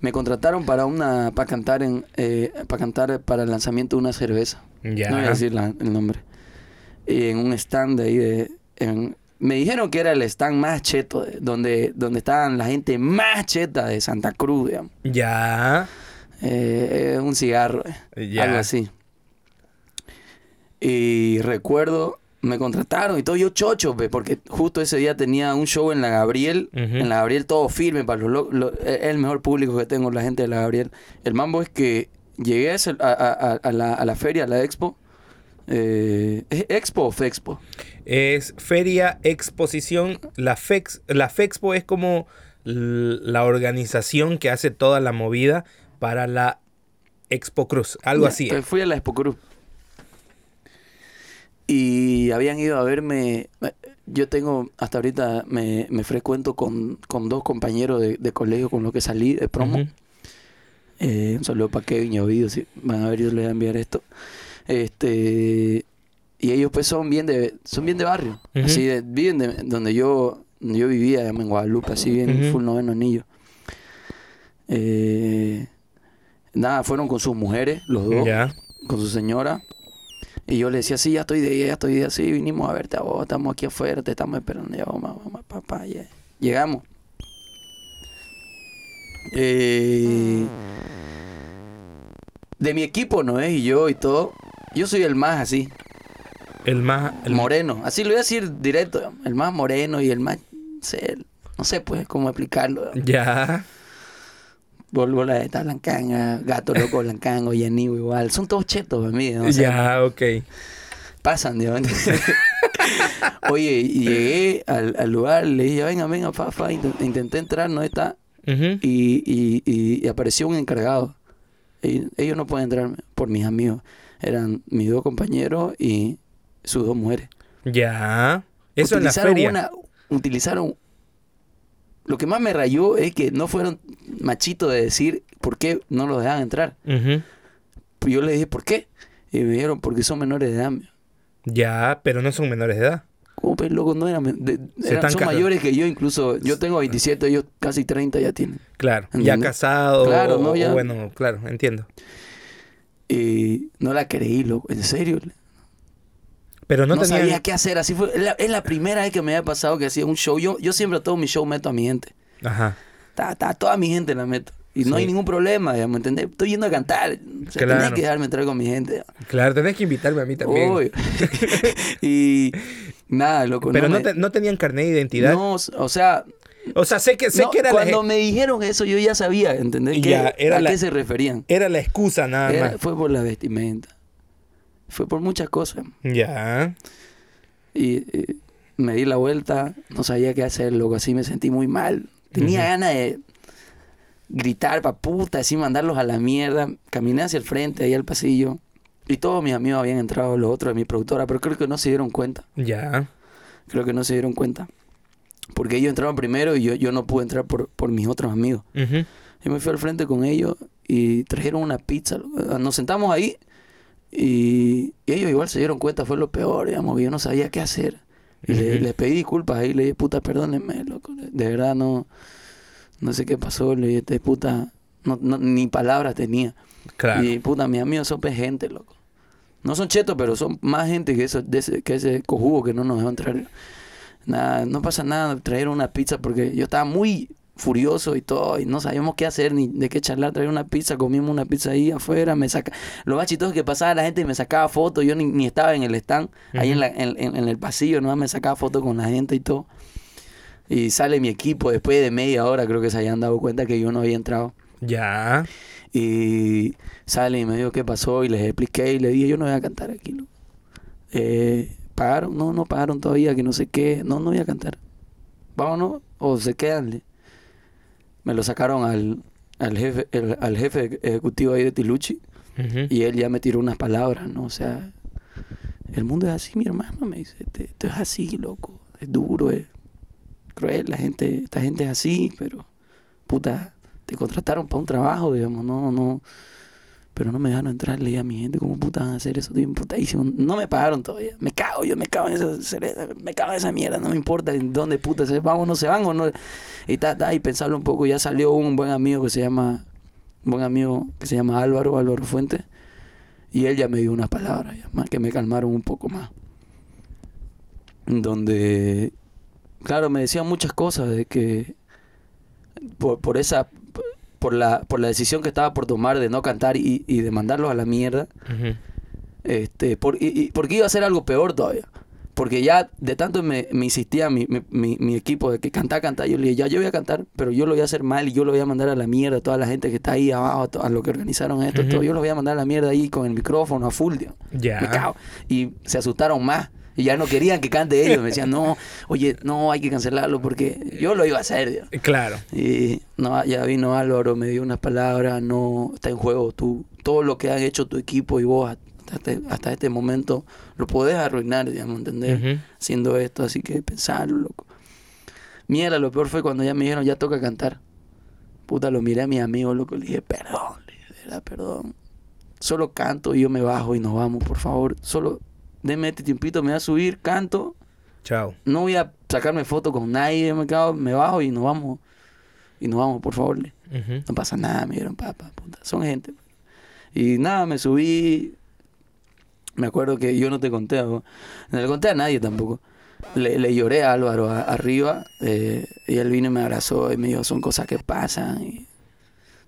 Me contrataron para una para cantar en eh, para cantar para el lanzamiento de una cerveza. Ya. No voy a decir la- el nombre. Y en un stand de ahí de en- me dijeron que era el stand más cheto de- donde donde estaban la gente más cheta de Santa Cruz, digamos. Ya. Eh, eh, un cigarro, eh, Ya. algo así. Y recuerdo, me contrataron y todo yo chocho, pe, porque justo ese día tenía un show en la Gabriel, en la Gabriel todo firme para los lo- lo- es el mejor público que tengo la gente de la Gabriel. El mambo es que llegué a, a- a- a la, feria, a la expo. Eh, ¿Es expo o fexpo? Es feria, exposición. La, FEX, la FEXPO es como la organización que hace toda la movida para la Expo Cruz. Algo Ya, así. pues fui a la Expo Cruz. Y habían ido a verme. Yo tengo, hasta ahorita me, me frecuento con, con dos compañeros de, de colegio con los que salí de promo. Ujú. Eh, un saludo para Kevin y Ovidio, si van a ver, yo les voy a enviar esto. Este. Y ellos pues son bien de, son bien de barrio. Así de, viven de, donde yo, yo vivía, en Guadalupe, así bien Ujú. full noveno anillo. Eh, nada, fueron con sus mujeres, los dos con su señora. Y yo le decía, sí, ya estoy de día, ya estoy de día, sí, vinimos a verte a vos, estamos aquí afuera, te estamos esperando, ya vamos, vamos, papá, ya. Llegamos. Eh, de mi equipo, ¿no es? Y yo y todo, yo soy el más así. El más... El... moreno. Así lo voy a decir directo. El más moreno y el más... No sé, no sé pues cómo explicarlo. Ya. Bola de Talancanga, Gato Loco Blancango, Yanivo igual. Son todos chetos para mí. ¿no? O sea, ya, ok. pasan, digamos. Oye, llegué al, al lugar, le dije, venga, venga, fa, fa. Intent- Intenté entrar, no está. Y, y, y, y apareció un encargado. Ellos no pueden entrar por mis amigos. Eran mis dos compañeros y sus dos mujeres. Ya. Eso en la Utilizaron feria. una- utilizaron. Lo que más me rayó es que no fueron machitos de decir por qué no los dejaban entrar. Yo le dije, ¿por qué? Y me dijeron, porque son menores de edad. Ya, pero no son menores de edad. ¿Cómo pues, loco? No eran, de- eran- son mayores que yo, incluso. Yo tengo 27, ellos casi 30 ya tienen. Claro. Ya ¿Entiendes? casado. Claro, no, o ya. bueno, claro, entiendo. Y no la creí, loco. En serio. Pero no, No, sabía qué hacer. Así fue. Es la, es la primera vez que me había pasado que hacía un show. Yo, yo siempre a todo mi show meto a mi gente. Ajá. Ta, ta, toda mi gente la meto. Y no hay ningún problema, digamos, ¿entendés? Estoy yendo a cantar. O sea, Claro. tenés que dejarme entrar con mi gente. Claro, tenés que invitarme a mí también. Obvio. y nada, loco. Pero no, me- te- no tenían carnet de identidad. no, o sea, O sea, sé que, sé no, que era, la, cuando me dijeron eso yo ya sabía, ¿entendés? Que- era ¿A la- qué se referían? era la excusa nada Era- más. fue por la vestimenta. Fue por muchas cosas. Ya. Y me di la vuelta, no sabía qué hacer, loco, así me sentí muy mal. Tenía ganas de gritar pa' puta, así mandarlos a la mierda. Caminé hacia el frente, ahí al pasillo. Y todos mis amigos habían entrado, los otros de mi productora, pero creo que no se dieron cuenta. Ya. Creo que no se dieron cuenta. Porque ellos entraron primero y yo, yo no pude entrar por, por mis otros amigos. Ujú. Yo me fui al frente con ellos y trajeron una pizza. Nos sentamos ahí y, y ellos igual se dieron cuenta, fue lo peor, digamos, que yo no sabía qué hacer. Y les pedí disculpas ahí, le dije, puta, perdónenme, loco. De verdad no, no sé qué pasó, le dije, "Te puta, no, no- ni palabras tenía. Claro. Y puta, mis amigos son pe gente, loco. No son chetos, pero son más gente que, eso, de ese, que ese cojugo que no nos dejó entrar. Nada, no pasa nada, trajeron una pizza porque yo estaba muy furioso y todo, y no sabíamos qué hacer ni de qué charlar. Trajeron una pizza, comimos una pizza ahí afuera, me saca. Lo más chistoso es que pasaba la gente y me sacaba fotos, yo ni, ni estaba en el stand, ahí en, la- en, en- en el pasillo, nomás me sacaba fotos con la gente y todo. Y sale mi equipo después de media hora, creo que se hayan dado cuenta que yo no había entrado. Ya. Y sale y me dijo qué pasó y les expliqué y le dije, yo no voy a cantar aquí. loco. Eh, ¿Pagaron? No, no pagaron todavía, que no sé qué. No, no voy a cantar. Vámonos o se quedan. Me lo sacaron al, al, jefe, el- al jefe ejecutivo ahí de Tiluchi y él ya me tiró unas palabras, ¿no? O sea, el mundo es así, mi hermano, me dice. Esto, esto es así, loco. Es duro, es cruel. La gente, esta gente es así, pero puta, te contrataron para un trabajo, digamos, no, no. Pero no me dejaron entrar, le dije a mi gente, ¿cómo puta van a hacer eso? Estoy. No me pagaron todavía. Me cago, yo me cago en esa, me cago esa mierda, no me importa en dónde puta se van o no se van o no. Y ta, y pensarlo un poco, ya salió un buen amigo que se llama, un buen amigo que se llama Álvaro, Álvaro Fuentes, y él ya me dio unas palabras, más que me calmaron un poco más. Donde, claro, me decían muchas cosas de que por, por esa por la por la decisión que estaba por tomar de no cantar y, y de mandarlos a la mierda este por, y, y- porque iba a ser algo peor todavía porque ya de tanto me, me insistía mi, mi, mi- equipo de que cantar, cantar, yo le dije, ya yo voy a cantar, pero yo lo voy a hacer mal y yo lo voy a mandar a la mierda a toda la gente que está ahí abajo, a, a lo que organizaron esto, todo, yo lo voy a mandar a la mierda ahí con el micrófono a full. Ya. Y se asustaron más. Y ya no querían que cante ellos. Me decían, no, oye, no, hay que cancelarlo porque yo lo iba a hacer. tío. Claro. Y no, ya vino Álvaro, me dio unas palabras, no está en juego tú, todo lo que han hecho tu equipo y vos hasta este, hasta este momento lo podés arruinar, digamos, ¿entendés? Haciendo esto, así que pensarlo, loco. Mierda, lo peor fue cuando ya me dijeron, ya toca cantar. Puta, lo miré a mi amigo, loco, le dije, perdón, le dije, perdón. Solo canto y yo me bajo y nos vamos, por favor. Solo denme este tiempito, me voy a subir, canto, Chao. no voy a sacarme foto con nadie, me, cago, me bajo y nos vamos. Y nos vamos, por favor. le. No pasa nada, me dieron papá, puta. Son gente. Y nada, me subí. Me acuerdo que yo no te conté, ¿no? no le conté a nadie tampoco. Le, le lloré a Álvaro a- arriba eh, y él vino y me abrazó y me dijo, son cosas que pasan. Y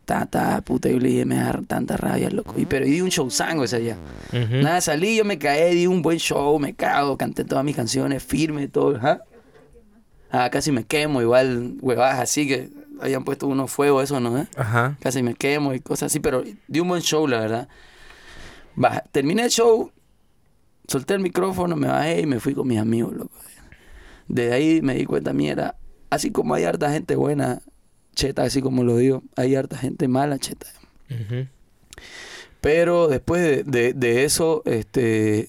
ta, ta, puta, yo le dije, me da tanta rabia, loco. Y, pero y di un show sango ese día. Nada, salí, yo me caí, di un buen show, me cago, canté todas mis canciones, firme, todo. ¿ah? Ah, casi me quemo, igual, huevadas así que habían puesto unos fuegos, eso, ¿no? eh? Ajá. Casi me quemo y cosas así, pero di un buen show, la verdad. Baja- terminé el show, solté el micrófono, me bajé y me fui con mis amigos, loco. Desde ahí me di cuenta, mierda, así como hay harta gente buena, cheta, así como lo digo, hay harta gente mala, cheta. Pero después de, de- de eso, este,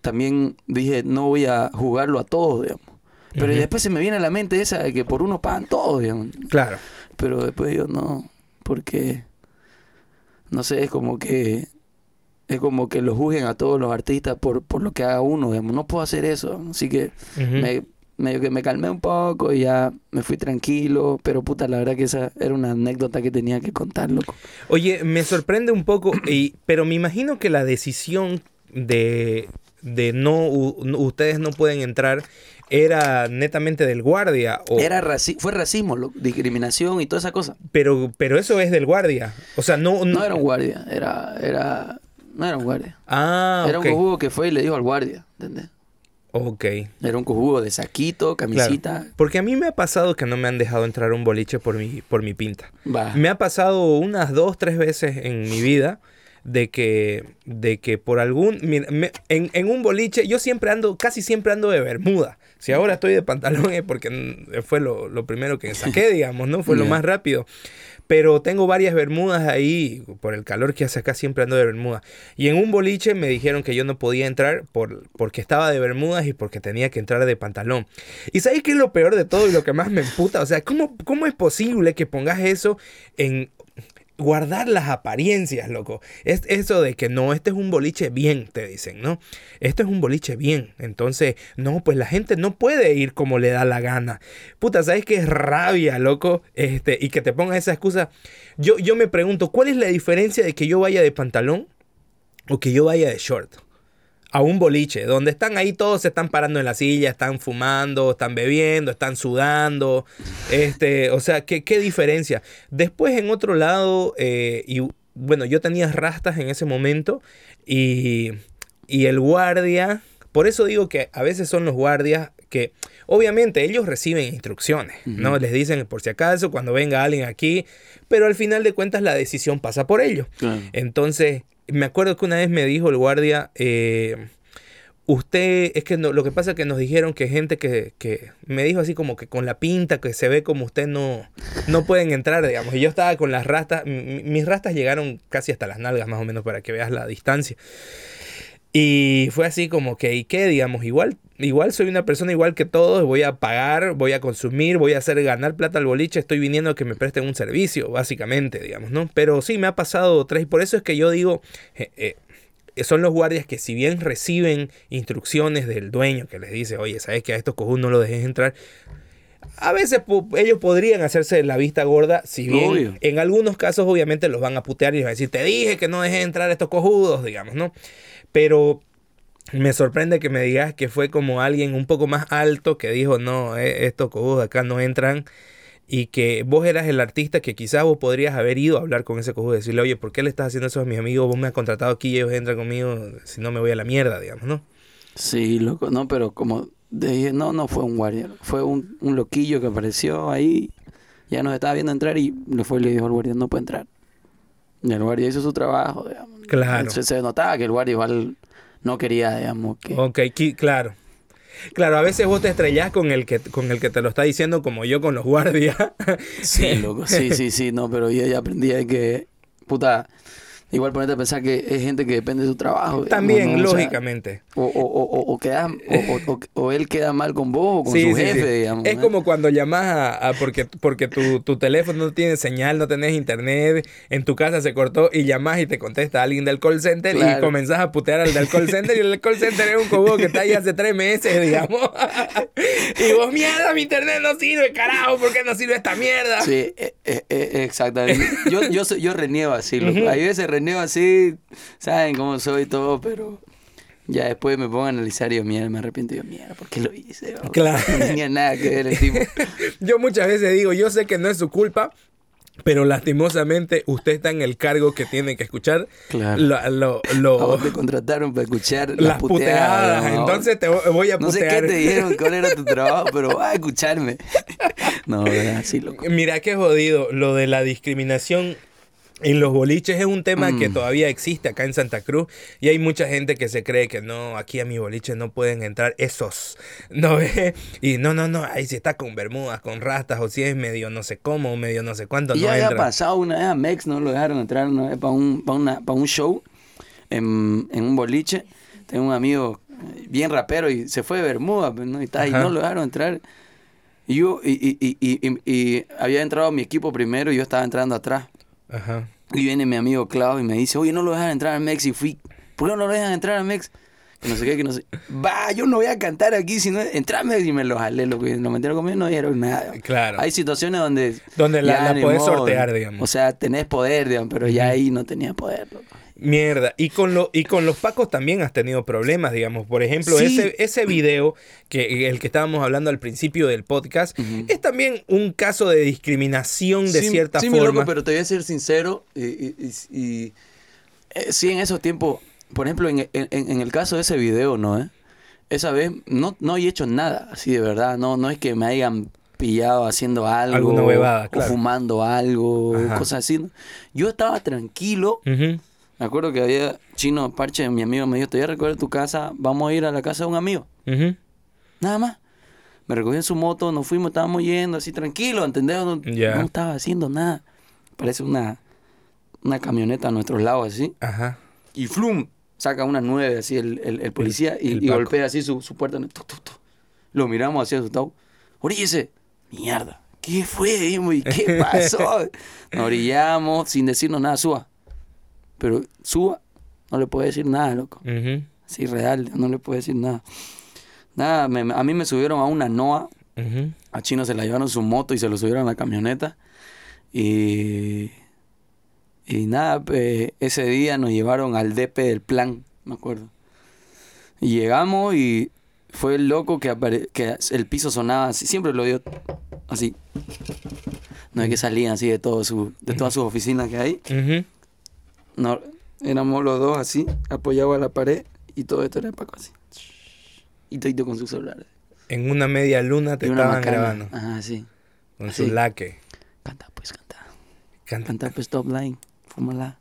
también dije, no voy a jugarlo a todos, digamos. Pero después se me viene a la mente esa de que por uno pagan todos, digamos. Claro. Pero después yo no, porque, no sé, es como que, es como que lo juzguen a todos los artistas por, por lo que haga uno, digamos. No puedo hacer eso. Así que me, medio que me calmé un poco y ya me fui tranquilo. Pero puta, la verdad que esa era una anécdota que tenía que contar, loco. Oye, me sorprende un poco, y, pero me imagino que la decisión de, de no, u- no- ustedes no pueden entrar era netamente del guardia. O, Era raci fue racismo, discriminación y toda esa cosa. pero, pero eso es del guardia. O sea, no... No era un guardia, era, era, no era un guardia. Ah, era un cojudo que fue y le dijo al guardia, ¿entendés? Ok. Era un cojudo de saquito, Claro. camisita. Porque a mí me ha pasado que no me han dejado entrar un boliche por mi, por mi pinta. Va. Me ha pasado unas dos, tres veces en mi vida de que, de que por algún... mira, me- en, en un boliche, yo siempre ando, casi siempre ando de bermuda. Si ahora estoy de pantalón es porque fue lo, lo primero que saqué, digamos, ¿no? Fue lo Ya. más rápido. Pero tengo varias bermudas ahí, por el calor que hace acá siempre ando de bermuda. Y en un boliche me dijeron que yo no podía entrar por, porque estaba de bermudas y porque tenía que entrar de pantalón. ¿Y sabes qué es lo peor de todo y lo que más me emputa? O sea, ¿cómo, cómo es posible que pongas eso en guardar las apariencias, loco? Es eso de que no, este es un boliche bien, te dicen, ¿no? Esto es un boliche bien. Entonces, no, pues la gente no puede ir como le da la gana. Puta, ¿sabes qué es rabia, loco? Este, y que te pongan esa excusa. Yo, yo me pregunto, ¿cuál es la diferencia de que yo vaya de pantalón o que yo vaya de short? A un boliche, donde están ahí todos se están parando en la silla, están fumando, están bebiendo, están sudando. Este, o sea, ¿qué, qué diferencia? Después en otro lado, eh, y bueno, yo tenía rastas en ese momento y, y el guardia, por eso digo que a veces son los guardias que obviamente ellos reciben instrucciones, ¿no? Les dicen por si acaso cuando venga alguien aquí, pero al final de cuentas la decisión pasa por ellos. Claro. Entonces, me acuerdo que una vez me dijo el guardia, eh, usted, es que no, lo que pasa es que nos dijeron que gente que, que me dijo así como que con la pinta, que se ve como usted no, no pueden entrar, digamos. Y yo estaba con las rastas, mi- mis rastas llegaron casi hasta las nalgas más o menos para que veas la distancia. Y fue así como que, ¿y qué? Digamos, igual, igual soy una persona igual que todos, voy a pagar, voy a consumir, voy a hacer ganar plata al boliche, estoy viniendo a que me presten un servicio, básicamente, digamos, ¿no? Pero sí, me ha pasado tres, y por eso es que yo digo, eh, eh, son los guardias que si bien reciben instrucciones del dueño que les dice, oye, ¿sabes que a estos cojudos no los dejes entrar? A veces po- ellos podrían hacerse la vista gorda, si bien Obvio. en algunos casos obviamente los van a putear y les van a decir, te dije que no dejes entrar a estos cojudos, digamos, ¿no? Pero me sorprende que me digas que fue como alguien un poco más alto que dijo, no, eh, estos cojudos acá no entran. Y que vos eras el artista que quizás vos podrías haber ido a hablar con ese cojudo y decirle, oye, ¿por qué le estás haciendo eso a mis amigos? Vos me has contratado aquí y ellos entran conmigo, si no me voy a la mierda, digamos, ¿no? Sí, loco, no, pero como dije, no, no fue un guardia, fue un, un loquillo que apareció ahí, ya nos estaba viendo entrar y le fue y le dijo al guardia, no puede entrar. El guardia hizo su trabajo, digamos. Claro. Se, se notaba que el guardia igual no quería, digamos, que... Ok, claro. Claro, a veces vos te estrellás con el que, con el que te lo está diciendo como yo con los guardias. Sí, loco, sí, sí, sí, no, pero yo ya aprendí que, puta, igual ponerte a pensar que es gente que depende de su trabajo. digamos, También, ¿no? O sea, lógicamente. O, o, o, o, o queda, o, o- o él queda mal con vos o con Sí, su sí, jefe, sí. digamos. Es ¿no? como cuando llamas a, a- porque, porque tu, tu teléfono no tiene señal, no tenés internet, en tu casa se cortó y llamas y te contesta alguien del call center y comenzás a putear al del call center y el call center es un cobo que está ahí hace tres meses, digamos. y vos, mierda, mi internet no sirve, carajo, ¿por qué no sirve esta mierda? Sí, eh, exactamente. Yo, yo, yo reniego así, loco. Hay veces reniego así, saben cómo soy todo, pero ya después me pongo a analizar y yo, mierda, me arrepiento y yo, mierda, ¿por qué lo hice? bro? Claro. No tenía nada que ver el tipo. Yo muchas veces digo, yo sé que no es su culpa, Pero lastimosamente usted está en el cargo que tiene que escuchar Claro. lo- lo- A lo- vos te contrataron para escuchar las puteadas. Entonces te vo- voy a No sé putear. qué te dijeron, cuál era tu trabajo, pero va a escucharme. No, es así, loco. Mira qué jodido. Lo de la discriminación en los boliches es un tema que Mm. todavía existe acá en Santa Cruz y hay mucha gente que se cree que no, aquí a mi boliche no pueden entrar esos, ¿no ve? Y no, no, no, ahí si está con bermudas, con rastas o si es medio no sé cómo, o medio no sé cuánto, Y no ya había pasado una vez a Mex, no lo dejaron entrar una vez para un, para una, para un show en, en un boliche. Tengo un amigo eh, bien rapero y se fue de Bermuda, pues, ¿no? Y, tal, y no lo dejaron entrar. Y yo, y, y, y, y, y- y había entrado mi equipo primero y yo estaba entrando atrás. Ajá. Y viene mi amigo Clau y me dice, oye, no lo dejan entrar al Mex. Y fui, ¿por qué no lo dejan entrar al Mex? Que no sé qué, que no sé. Va, yo no voy a cantar aquí, sino entrar Mex. Y me lo jalé, lo que lo metieron conmigo no dijeron nada. Claro. Hay situaciones donde... Donde la- la podés modo, sortear, digamos. O sea, tenés poder, digamos, pero ya ahí no tenía poder. loco. Mierda. Y con, lo, y con los pacos también has tenido problemas, digamos. Por ejemplo, Sí. ese, ese video, que el que estábamos hablando al principio del podcast, es también un caso de discriminación de Sí, cierta sí, forma. loco, pero te voy a ser sincero. Y, y- y- y, eh, sí, en esos tiempos, por ejemplo, en, en- en el caso de ese video, ¿no? eh? Esa vez no, no he hecho nada, así de verdad. No, no es que me hayan pillado haciendo algo. Claro. O fumando algo, Ajá. cosas así. Yo estaba tranquilo. Me acuerdo que había Chino Parche, mi amigo, me dijo, te voy a recoger tu casa, vamos a ir a la casa de un amigo. Nada más. Me recogió en su moto, nos fuimos, estábamos yendo así tranquilo, ¿entendés? No, estaba haciendo nada. Parece una, una camioneta a nuestros lados así. Ajá. Y flum, saca una nueve así el, el, el policía y, el y Paco. golpea así su, su puerta. Tuc, tuc, tuc. Lo miramos así asustado. Oríllese. Mierda. ¿Qué fue? ¿y qué pasó? Nos orillamos sin decirnos nada, suba. Pero suba, no le puede decir nada, loco. Ujú. Sí, real, no le puedo decir nada. Nada, me- a mí me subieron a una Noa, a Chino se la llevaron su moto y se lo subieron a la camioneta. Y, y nada, pues, ese día nos llevaron al DP del plan, me acuerdo. Y llegamos y fue el loco que, apare- que el piso sonaba así, siempre lo dio así. No es que salían así de, todo su, de todas sus oficinas que hay. No, éramos los dos así, apoyados a la pared y todo esto era Paco así. Y todo con su celular. En una media luna te estaban macana. grabando. Ajá, sí. Con así. su laque. Canta, pues, canta. Canta. Canta, pues, top line. Fúmala.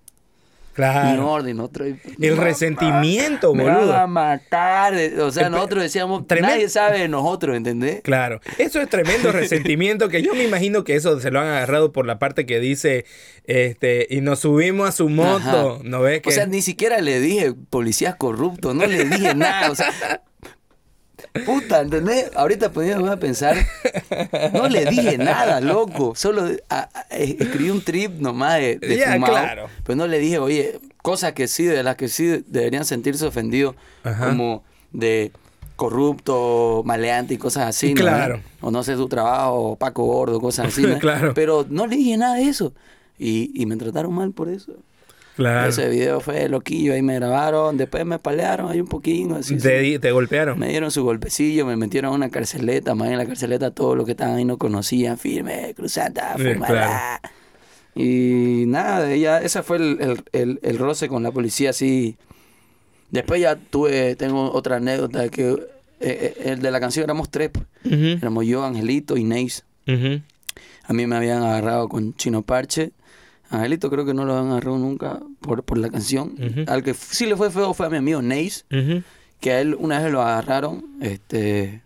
Mi Claro. orden, otro. El resentimiento, Me van a boludo. matar. eh, O sea, nosotros decíamos, nadie sabe de nosotros, ¿entendés? Claro, eso es tremendo resentimiento que yo me imagino que eso se lo han agarrado por la parte que dice, este, y nos subimos a su moto, Ajá. ¿no ves? Que O sea, ni siquiera le dije policías corruptos, no le dije nada. O sea, puta, ¿entendés? Ahorita poniéndome a pensar, no le dije nada, loco. Solo a- a- escribí un trip nomás de, de fumado, claro. Pero no le dije, oye, cosas que sí, de las que sí deberían sentirse ofendidos, Ajá. como de corrupto, maleante y cosas así, ¿no? Claro. O no sé su trabajo, Paco Gordo, cosas así, ¿no? Claro. Pero no le dije nada de eso. Y, y me trataron mal por eso. Claro, Ese video fue loquillo, ahí me grabaron, después me palearon ahí un poquito, así, te, sí. di- te golpearon. me dieron su golpecillo, me metieron a una carceleta, más en la carceleta todos los que estaban ahí no conocían, firme, cruzanta, Sí, fumada. Y nada, ella, ese fue el, el, el, el roce con la policía, así. Después ya tuve, tengo otra anécdota que eh, eh, el de la canción éramos tres, pues. Ujú, éramos yo, Angelito y Neis. A mí me habían agarrado con Chino Parche. Angelito creo que no lo han agarrado nunca por, por la canción. Al que sí le fue feo fue a mi amigo Neis, que a él una vez lo agarraron. Este,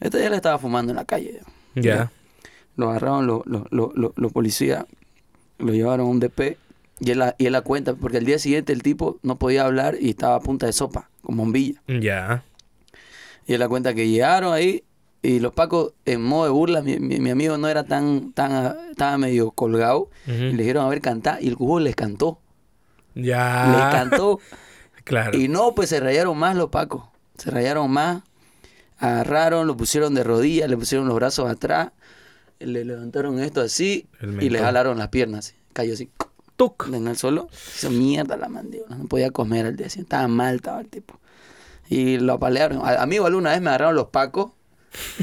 este día le estaba fumando en la calle. Ya. Lo agarraron los los- los policías, lo llevaron a un DP y él, la- y él la cuenta, porque al día siguiente el tipo no podía hablar y estaba a punta de sopa, con bombilla. Ya. Y él la cuenta que llegaron ahí y los pacos en modo de burla, mi, mi- mi amigo no era tan, tan, estaba medio colgado. Y le dijeron a ver cantar y el cubo les cantó. Ya. Les cantó. Claro. Y no, pues se rayaron más los pacos. Se rayaron más. Agarraron, lo pusieron de rodillas, le pusieron los brazos atrás, le levantaron esto así y le jalaron las piernas. Cayó así Tuc. en el suelo. Hizo mierda la mandíbula. No podía comer al día siguiente. Estaba mal, estaba el tipo. Y lo apalearon. A, a mí igual una vez me agarraron los pacos,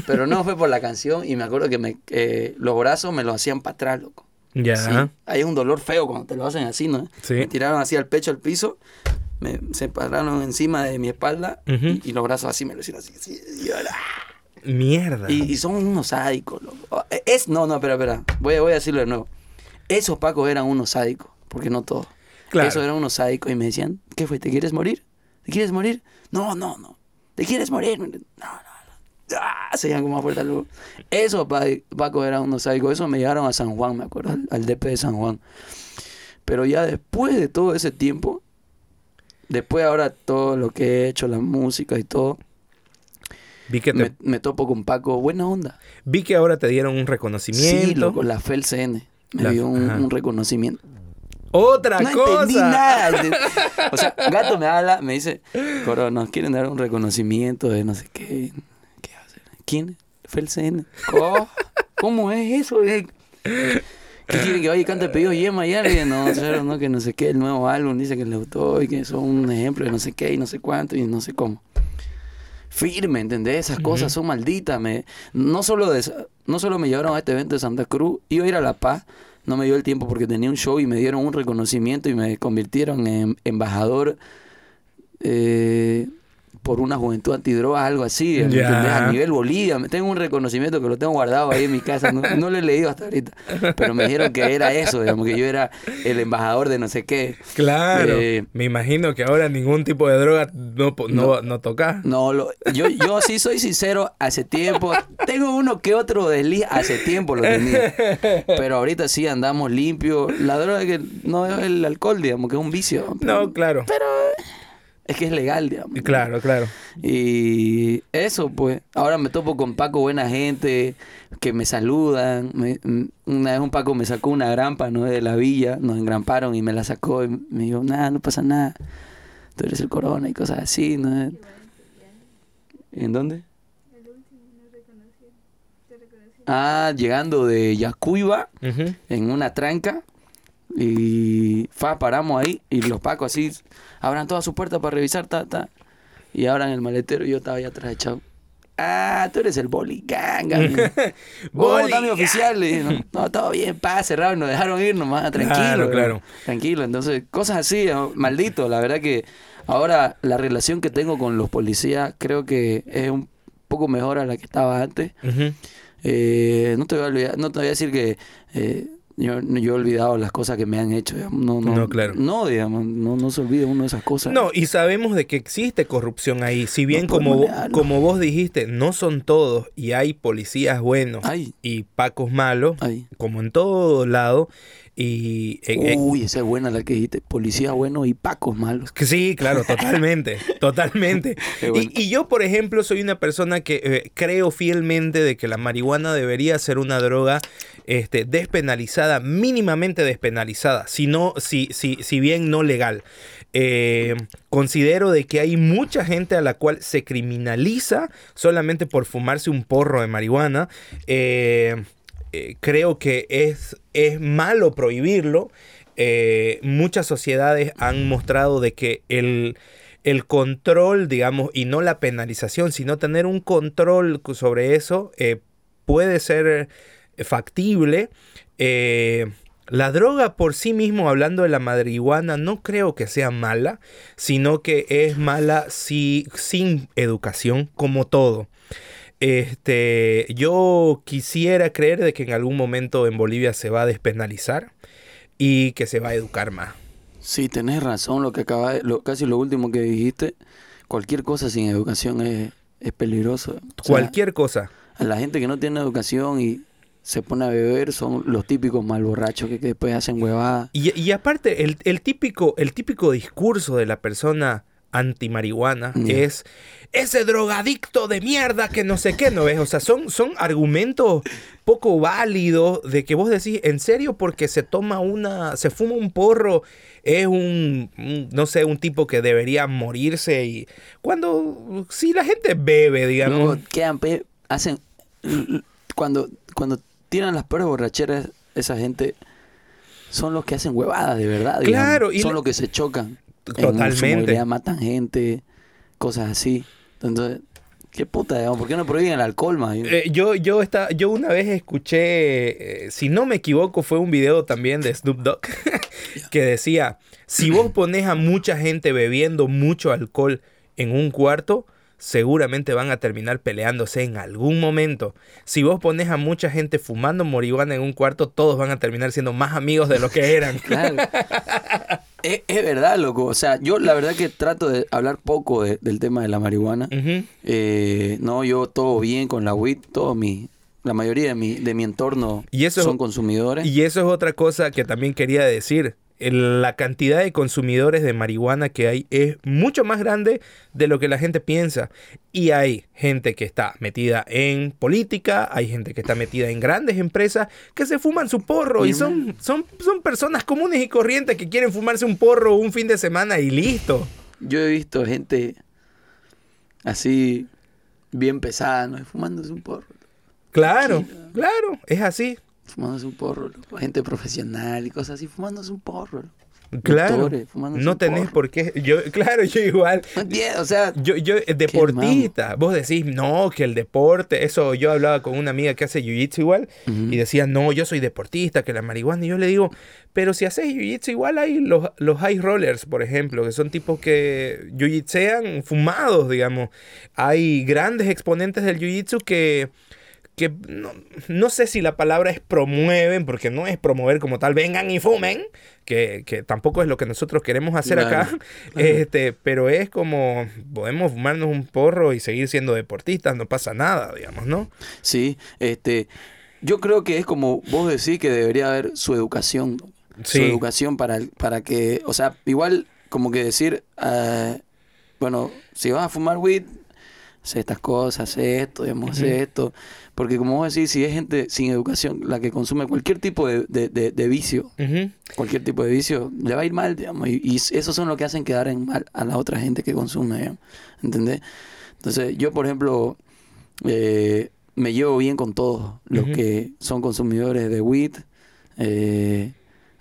pero no fue por la canción. Y me acuerdo que me, eh, los brazos me los hacían para atrás, loco. Ya. Sí. Hay un dolor feo cuando te lo hacen así, ¿no? Sí. Me tiraron así al pecho, al piso, me se pararon encima de mi espalda y, y los brazos así me lo hicieron así. así, y, ¡ah! Mierda. Y, y son unos sádicos, loco. Oh, Es, no, no, espera, espera. Voy, a- voy a decirlo de nuevo. Esos pacos eran unos sádicos, porque no todos. Claro. Esos eran unos sádicos y me decían, ¿qué fue? ¿Te quieres morir? ¿Te quieres morir? No, no, no. ¿Te quieres morir? No, no. Ah, se iban como más fuerte luego. Esos pa- pacos eran unos sádicos. Eso me llevaron a San Juan, me acuerdo, al, al DP de San Juan. Pero ya después de todo ese tiempo, después ahora todo lo que he hecho, la música y todo, vi, que te- me, me topo con Paco, buena onda. vi que ahora te dieron un Sí, reconocimiento. loco, la FELCN me La- dio un, un reconocimiento. Otra No cosa. entendí nada. O sea, Gato me habla, me dice, Coro, nos quieren dar un reconocimiento de no sé qué. ¿Qué va a hacer? ¿Quién? FELCN. Oh, ¿Cómo es eso? ¿Qué quieren que vaya y cante el pedido Yema y alguien? No, cero, no, que no sé qué, el nuevo álbum dice que le gustó y que son un ejemplo de no sé qué y no sé cuánto y no sé cómo. Firme, ¿entendés? Esas cosas son malditas. Me, no, solo de, no solo me llevaron a este evento de Santa Cruz, iba a ir a La Paz, no me dio el tiempo porque tenía un show y me dieron un reconocimiento y me convirtieron en embajador eh, por una juventud antidroga, algo así. A nivel Bolivia. Tengo un reconocimiento que lo tengo guardado ahí en mi casa, no, no lo he leído hasta ahorita, pero me dijeron que era eso, digamos, que yo era el embajador de no sé qué. Claro. Eh, Me imagino que ahora ningún tipo de droga no, no, no tocas. No, lo, yo, yo sí soy sincero, hace tiempo, tengo uno que otro desliz, hace tiempo lo tenía, pero ahorita sí andamos limpios. La droga que no es el alcohol, digamos, que es un vicio. pero- No, claro. Pero es que es legal, digamos. Claro, claro. Y eso, pues, ahora me topo con Paco, buena gente, que me saludan. Me- mm, una vez un Paco me sacó una grampa, ¿no? De la villa, nos engramparon y me la sacó y me dijo, nada, no pasa nada. Tú eres el corona y cosas así, ¿no? ¿En dónde? Ah, llegando de Yacuiba en una tranca y fa, paramos ahí y los pacos así abran toda su puerta para revisar, ta, ta. Y abran el maletero y yo estaba ahí atrás echado. Ah, tú eres el boliganga. Boli Boli, oficial. Le dije, no, no, todo bien, pa, cerrado nos dejaron ir nomás, tranquilo. Claro, claro. Tranquilo. Entonces, cosas así, maldito. La verdad que ahora la relación que tengo con los policías creo que es un poco mejor a la que estaba antes. Eh, no te voy a olvidar, no te voy a decir que eh, yo, yo he olvidado las cosas que me han hecho. No, no, No, claro. No, digamos, no, no se olvide uno de esas cosas. No, y sabemos de que existe corrupción ahí. Si bien No como, podemos vo- negarlo. como vos dijiste, no son todos y hay policías buenos Ay. y pacos malos, Ay. como en todo lado. Y eh, eh, Uy, esa es buena la que dijiste. Policía bueno y pacos malos. Que Sí, claro, totalmente, totalmente. Bueno. Y, y yo, por ejemplo, soy una persona que eh, creo fielmente de que la marihuana debería ser una droga este, despenalizada, mínimamente despenalizada, si, no, si, si, si bien no legal. Eh, considero de que hay mucha gente a la cual se criminaliza solamente por fumarse un porro de marihuana. Eh, eh, creo que es, es malo prohibirlo. Muchas sociedades han mostrado de que el, el control, digamos, y no la penalización, sino tener un control sobre eso, puede ser factible. Eh, la droga por sí mismo, hablando de la marihuana, no creo que sea mala, sino que es mala si, sin educación, como todo. Este, yo quisiera creer de que en algún momento en Bolivia se va a despenalizar y que se va a educar más. Sí, tenés razón. Lo que acaba de- lo, casi lo último que dijiste. Cualquier cosa sin educación es, es peligroso. O sea, Cualquier cosa. a la gente que no tiene educación y se pone a beber son los típicos mal borrachos que, que después hacen huevadas. Y, y aparte, el, el típico, el típico discurso de la persona anti-marihuana es ese drogadicto de mierda que no sé qué, ¿no ves? O sea, son, son argumentos poco válidos de que vos decís, en serio, porque se toma una, se fuma un porro, es un, un, no sé, un tipo que debería morirse y cuando, si la gente bebe, digamos. Luego quedan, hacen, cuando, cuando tiran las peores borracheras, esa gente son los que hacen huevadas de verdad. digamos. Claro, y son la- los que se chocan. En Totalmente. movilidad matan gente, cosas así. Entonces, Qué puta, digamos, ¿por qué no prohíben el alcohol más? Eh, yo, yo, esta- yo una vez escuché, eh, si no me equivoco, fue un video también de Snoop Dogg que decía, si vos pones a mucha gente bebiendo mucho alcohol en un cuarto, seguramente van a terminar peleándose en algún momento. Si vos pones a mucha gente fumando marihuana en un cuarto, todos van a terminar siendo más amigos de lo que eran. Claro. es, es verdad, loco. O sea, yo la verdad que trato de hablar poco de- del tema de la marihuana. Eh, no, yo todo bien con la weed, todo mi, la mayoría de mi, de mi entorno Y eso es- son consumidores. Y eso es otra cosa que también quería decir. La cantidad de consumidores de marihuana que hay es mucho más grande de lo que la gente piensa. Y hay gente que está metida en política, hay gente que está metida en grandes empresas que se fuman su porro y son, son, son personas comunes y corrientes que quieren fumarse un porro un fin de semana y listo. Yo he visto gente así, bien pesada, ¿no? Fumándose un porro. Claro, claro, es así. Fumándose un porro, loco. gente profesional y cosas así, fumándose un porro. loco. Claro. No tenés porro. por qué. Yo, claro, yo igual. O sea, Yo, yo, eh, deportista, vos decís, no, que el deporte, eso yo hablaba con una amiga que hace jiu-jitsu igual y decía, no, yo soy deportista, que la marihuana, y yo le digo, pero si haces jiu-jitsu igual hay los, los high rollers, por ejemplo, que son tipos que jiu-jitsean fumados, digamos. Hay grandes exponentes del jiu-jitsu que que no, no sé si la palabra es promueven, porque no es promover como tal, vengan y fumen, que, que tampoco es lo que nosotros queremos hacer Claro. acá, este, pero es como podemos fumarnos un porro y seguir siendo deportistas, no pasa nada, digamos, ¿no? sí, este, yo creo que es como vos decís que debería haber su educación, su educación para, para que, o sea, igual como que decir, ah, bueno, si vas a fumar weed, hace estas cosas, hace esto, digamos, hace esto, porque como vos decís, si es gente sin educación la que consume cualquier tipo de, de, de- de vicio, cualquier tipo de vicio, le va a ir mal, digamos, y, y esos son lo que hacen quedar en mal a la otra gente que consume, digamos, ¿entendés? Entonces, yo, por ejemplo, eh, me llevo bien con todos los que son consumidores de weed, eh,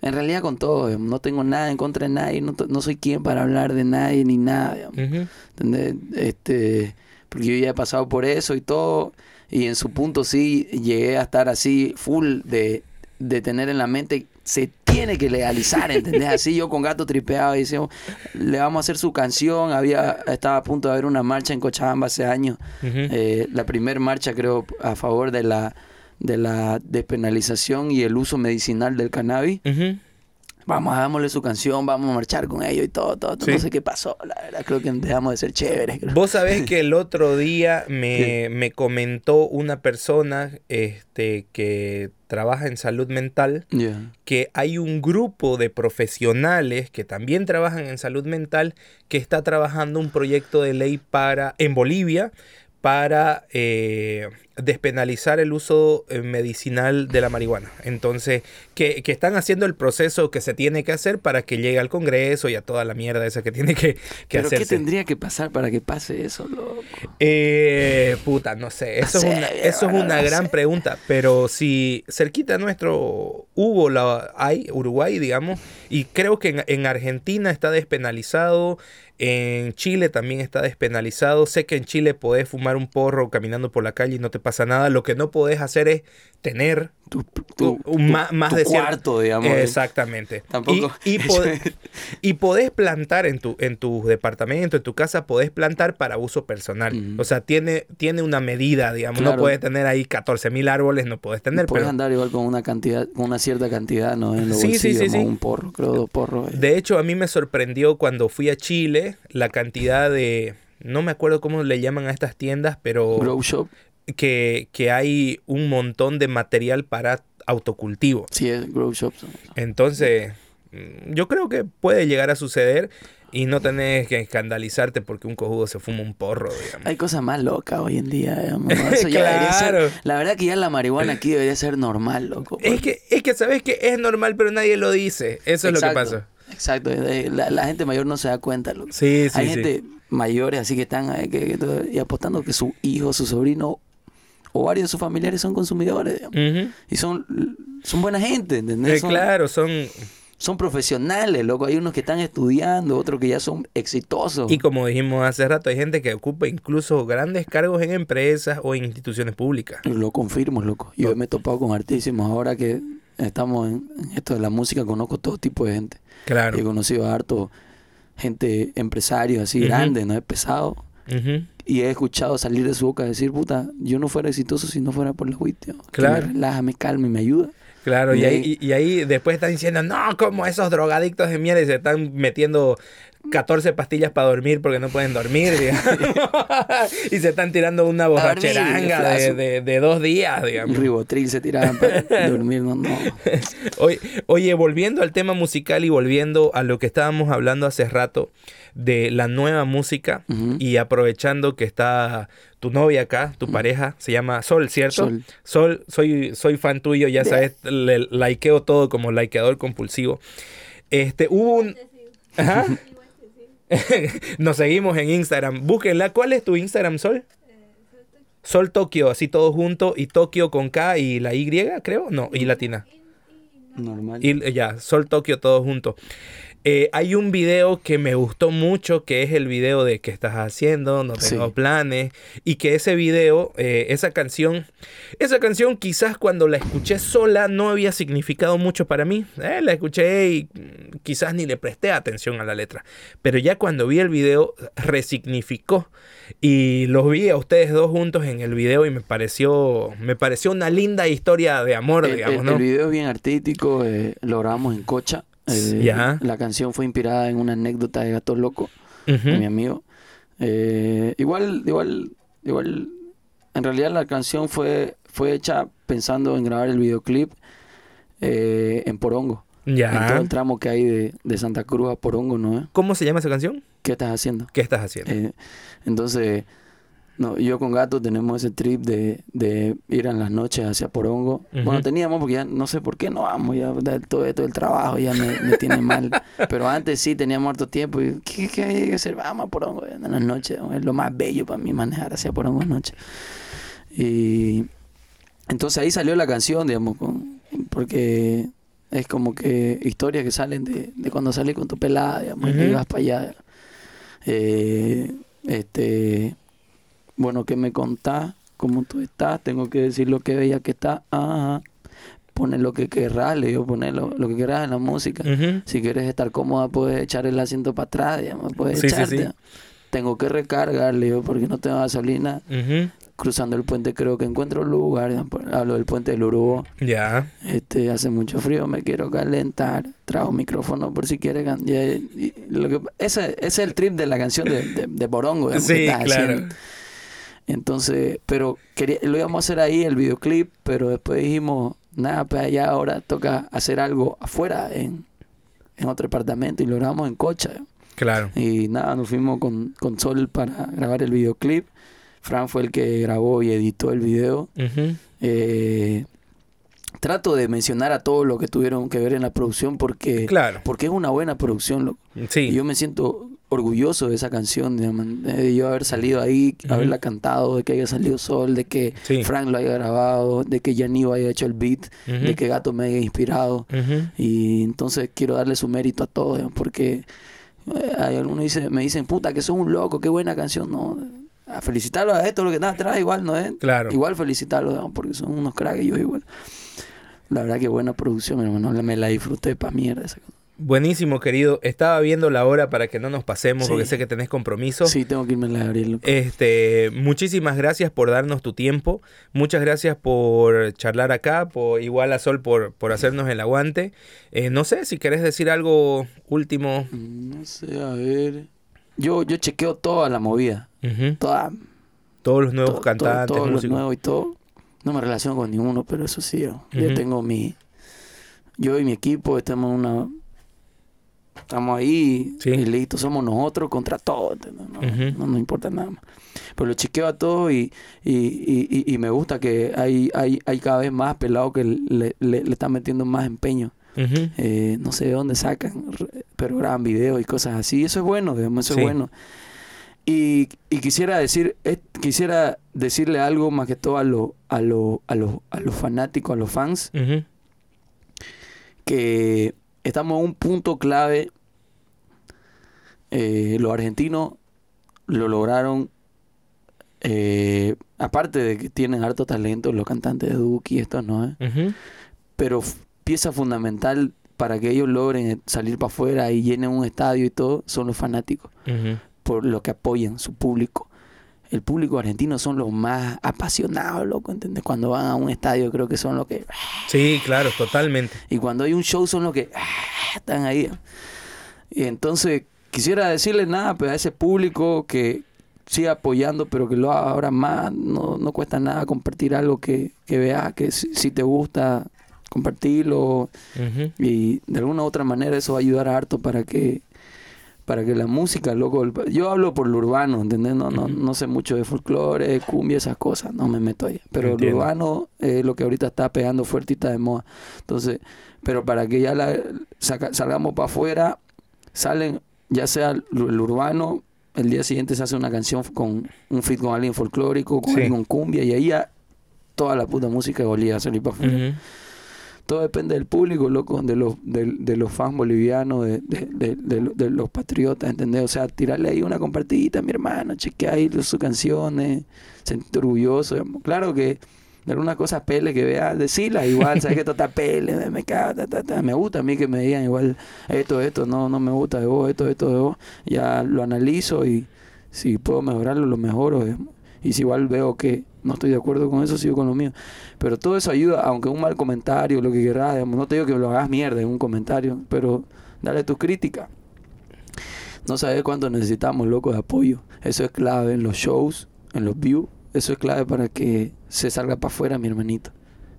en realidad con todos, digamos, no tengo nada en contra de nadie, no, no soy quien para hablar de nadie ni nada, digamos, Ujú. ¿entendés? Este, porque yo ya he pasado por eso y todo, y en su punto sí llegué a estar así full de, de tener en la mente, se tiene que legalizar, ¿entendés? Así yo con gato tripeado y decíamos, le vamos a hacer su canción, había, estaba a punto de haber una marcha en Cochabamba hace años, eh, la primera marcha creo a favor de la de la despenalización y el uso medicinal del cannabis. Ujú. Vamos, hagámosle su canción, vamos a marchar con ellos y todo, todo. todo. Sí. No sé qué pasó, la verdad, creo que dejamos de ser chéveres. creo. Vos sabés que el otro día me, me comentó una persona este, que trabaja en salud mental que hay un grupo de profesionales que también trabajan en salud mental que está trabajando un proyecto de ley para en Bolivia para eh, despenalizar el uso eh, medicinal de la marihuana. Entonces, que, que están haciendo el proceso que se tiene que hacer para que llegue al Congreso y a toda la mierda esa que tiene que, que Pero ¿qué tendría que pasar para que pase eso, loco? Eh, puta, no sé. Eso, No es, una, eso es una no gran sé. pregunta. Pero si cerquita nuestro hubo la hay Uruguay, digamos, y creo que en, en Argentina está despenalizado, en Chile también está despenalizado. Sé que en Chile podés fumar un porro caminando por la calle y no te pasa nada. Lo que no podés hacer es tener Tu, un- un ma- más tu de cuarto, digamos. Exactamente. Tampoco- Y, y pod- y podés plantar en tu, en tu departamento, en tu casa, podés plantar para uso personal. O sea, tiene, tiene una medida, digamos. Claro. No puedes tener ahí 14 mil árboles, no puedes tener. Puedes Pero, andar igual con una cantidad, con una cierta cantidad, ¿no? En los Sí, sí, bolsillos, sí, sí. un porro, creo, dos porros. eh. de hecho, a mí me sorprendió cuando fui a Chile la cantidad de... No me acuerdo cómo le llaman a estas tiendas, pero Grow shop, que, que hay un montón de material para autocultivo. sí, es grow shop. Entonces, mm, yo creo que puede llegar a suceder y no tenés que escandalizarte porque un cojudo se fuma un porro, digamos. Hay cosas más locas hoy en día, digamos. ¿no? Eso ya debería ser- Claro. la verdad que ya la marihuana aquí debería ser normal, loco. Es que, es que sabes que es normal, pero nadie lo dice. Eso es lo que pasa. Exacto, eh, la, la gente mayor no se da cuenta, loco. Sí, sí, Hay sí. gente mayores así que están eh, que- y apostando que su hijo, su sobrino o varios de sus familiares son consumidores, digamos. Ujú. Y son, son buena gente, ¿entendés? Eh, Son- claro, son... son profesionales, loco. Hay unos que están estudiando, otros que ya son exitosos. Y como dijimos hace rato, hay gente que ocupa incluso grandes cargos en empresas o en instituciones públicas. Lo confirmo, loco. Yo me he topado con artísimos ahora que estamos en, esto de la música, conozco todo tipo de gente. Claro. He conocido a harto gente, empresarios así Ujú. grandes, ¿no? He pesado. Y he escuchado salir de su boca decir, puta, yo no fuera exitoso si no fuera por la WIT, tío. Que Claro. me relaja, me calma y me ayuda. Claro, y Y ahí, ahí- y, y ahí después están diciendo, no, como esos drogadictos de mierda y se están metiendo 14 pastillas para dormir porque no pueden dormir, digamos. y se están tirando una dormir, borracheranga de, flazo. de, de dos días, Un digamos. ribotril se tiraban para dormir, no, no. Oye, oye, volviendo al tema musical y volviendo a lo que estábamos hablando hace rato de la nueva música y aprovechando que está tu novia acá, tu pareja, se llama Sol, ¿cierto? Sol. Sol, soy, soy fan tuyo, ya De- sabes, le likeo todo como likeador compulsivo. Este, hubo un... Ajá. Nos seguimos en Instagram. Búsquenla. ¿Cuál es tu Instagram, Sol? Sol Tokio, así todo junto. Y Tokio con K y la Y, creo. No, y latina. Normal. Y eh, ya, Sol Tokio todo junto. Eh, hay un video que me gustó mucho, que es el video de qué estás haciendo, no tengo Sí. planes, y que ese video, eh, esa canción, esa canción quizás cuando la escuché sola no había significado mucho para mí. Eh, la escuché y mm, quizás ni le presté atención a la letra, pero ya cuando vi el video resignificó y los vi a ustedes dos juntos en el video y me pareció, me pareció una linda historia de amor, el, digamos, el- ¿no? el video es bien artístico, lo grabamos en Cocha. Eh. La canción fue inspirada en una anécdota de Gato Loco, de mi amigo. Eh, igual, igual, igual, en realidad la canción fue, fue hecha pensando en grabar el videoclip eh, en Porongo. En todo el tramo que hay de, de Santa Cruz a Porongo, ¿no? ¿Cómo se llama esa canción? ¿Qué estás haciendo? ¿Qué estás haciendo? Eh, entonces, no, yo con Gato tenemos ese trip de, de ir en las noches hacia Porongo. Bueno, teníamos porque ya no sé por qué no vamos, ya todo esto del trabajo ya me, me tiene mal. Pero antes sí teníamos harto tiempo y ¿qué, qué hay que hacer? Vamos a Porongo en las noches. Es lo más bello para mí manejar hacia Porongo en noche. Y entonces ahí salió la canción, digamos, con- porque es como que historias que salen de, de cuando salís con tu pelada, digamos, y Ujú. vas para allá. Eh, este, bueno, ¿qué me contás? ¿Cómo tú estás? Tengo que decir lo que veía que está. Ajá. Pone lo que querrás, le digo, poner lo, lo que querrás en la música. Si quieres estar cómoda, puedes echar el asiento para atrás, digamos, puedes Sí, echarte. sí. Tengo que recargar, le digo, porque no tengo gasolina. Cruzando el puente creo que encuentro un lugar, hablo del puente del Uruguay. Ya. Este, hace mucho frío, me quiero calentar. Trajo micrófono por si quiere can- y- y- lo que- ese, ese es el trip de la canción de, de, de Borongo. digamos, Sí, claro. haciendo. Entonces, pero quería, lo íbamos a hacer ahí, el videoclip, pero después dijimos, nada, pues allá ahora toca hacer algo afuera, en, en otro departamento, y lo grabamos en Cocha. Claro. Y nada, nos fuimos con, con Sol para grabar el videoclip. Fran fue el que grabó y editó el video. Eh, trato de mencionar a todos los que tuvieron que ver en la producción porque, Claro. porque es una buena producción. loco. Sí. Y yo me siento orgulloso de esa canción, de yo haber salido ahí, haberla cantado, de que haya salido Sol, de que Sí. Frank lo haya grabado, de que Yanivo haya hecho el beat, de que Gato me haya inspirado. Y entonces quiero darle su mérito a todos, porque eh, hay algunos dice, me dicen, puta, que sos un loco, qué buena canción. No, a felicitarlo a esto, lo que está atrás, igual, ¿no es? Claro. Igual felicitarlos, digamos, porque son unos cracks, yo igual. La verdad que buena producción, hermano. Me la disfruté pa' mierda esa cosa. Buenísimo, querido. Estaba viendo la hora para que no nos pasemos Sí. porque sé que tenés compromiso. Sí, tengo que irme a la Gabriel. Este, muchísimas gracias por darnos tu tiempo. Muchas gracias por charlar acá, por igual a Sol por, por hacernos el aguante. Eh, no sé si querés decir algo último. Mm, No sé, a ver. Yo, yo chequeo toda la movida. Ujú. Toda, Todos los nuevos todo- cantantes, todo- todos los nuevos y todo. No me relaciono con ninguno, pero eso sí. Yo, yo tengo mi. Yo y mi equipo estamos en una. Estamos ahí Sí. y listo, somos nosotros contra todo. ¿entendés? No, Ujú. no nos importa nada más. Pero lo chequeo a todos y, y, y, y- me gusta que hay, hay, hay cada vez más pelados que le, le, le están metiendo más empeño. Eh, no sé de dónde sacan, pero graban videos y cosas así. Eso es bueno, digamos, eso Sí. es bueno. Y, y quisiera decir, eh, quisiera decirle algo más que todo a los a lo, a los a los fanáticos, a los fans, que estamos en un punto clave. Eh, los argentinos lo lograron. eh, aparte de que tienen harto talento, los cantantes de Duki y estos no, ¿eh? Pero pieza fundamental para que ellos logren salir para afuera y llenen un estadio y todo son los fanáticos, por lo que apoyan su público. El público argentino son los más apasionados, loco, ¿entendés? Cuando van a un estadio creo que son los que... Sí, claro, totalmente. Y cuando hay un show son los que ah, están ahí. Y entonces quisiera decirle nada pues, a ese público que siga apoyando, pero que lo haga ahora más. No, no cuesta nada compartir algo que, que veas, que si, si te gusta, compartirlo. Y de alguna u otra manera eso va a ayudar harto para que para que la música, loco, yo hablo por lo urbano, ¿entendés? No, no, no sé mucho de folclore, cumbia, esas cosas, no me meto ahí. Pero Entiendo. lo urbano es lo que ahorita está pegando fuerte y está de moda. Entonces, pero para que ya la, saca- salgamos para afuera, salen, ya sea el urbano, el día siguiente se hace una canción con un fit con alguien folclórico, con Sí. alguien con cumbia, y ahí ya toda la puta música volvía a salir para afuera. Todo depende del público, loco, de los, de, de los fans bolivianos, de, de, de, de lo- de los patriotas, ¿entendés? O sea, tirarle ahí una compartidita a mi hermano, chequear ahí sus canciones, sentirte orgulloso. digamos. Claro que de algunas cosas pele que vea, decirlas igual, sabes que esto está pele, me, me cago, ta, ta, ta. me gusta a mí que me digan igual, esto, esto, no, no me gusta de vos, esto, esto, de vos. Ya lo analizo y si puedo mejorarlo, lo mejoro. digamos. Y si igual veo que no estoy de acuerdo con eso, sigo con lo mío. Pero todo eso ayuda, aunque un mal comentario, lo que quieras, digamos, no te digo que lo hagas mierda en un comentario, pero dale tu crítica. No sabes cuánto necesitamos, loco, de apoyo. Eso es clave en los shows, en los views. Eso es clave para que se salga para afuera, mi hermanito.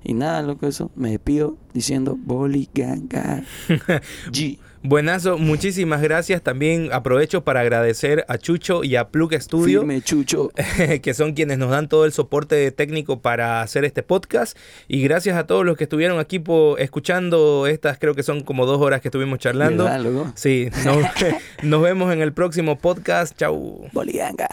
Y nada, loco, eso. Me despido diciendo Boli Ganga G. Buenazo, muchísimas gracias. También aprovecho para agradecer a Chucho y a Plug Studio. Firme, chucho. que son quienes nos dan todo el soporte técnico para hacer este podcast. Y gracias a todos los que estuvieron aquí escuchando estas, creo que son como dos horas que estuvimos charlando. Sí, nos, nos vemos en el próximo podcast. Chau. Boli Ganga.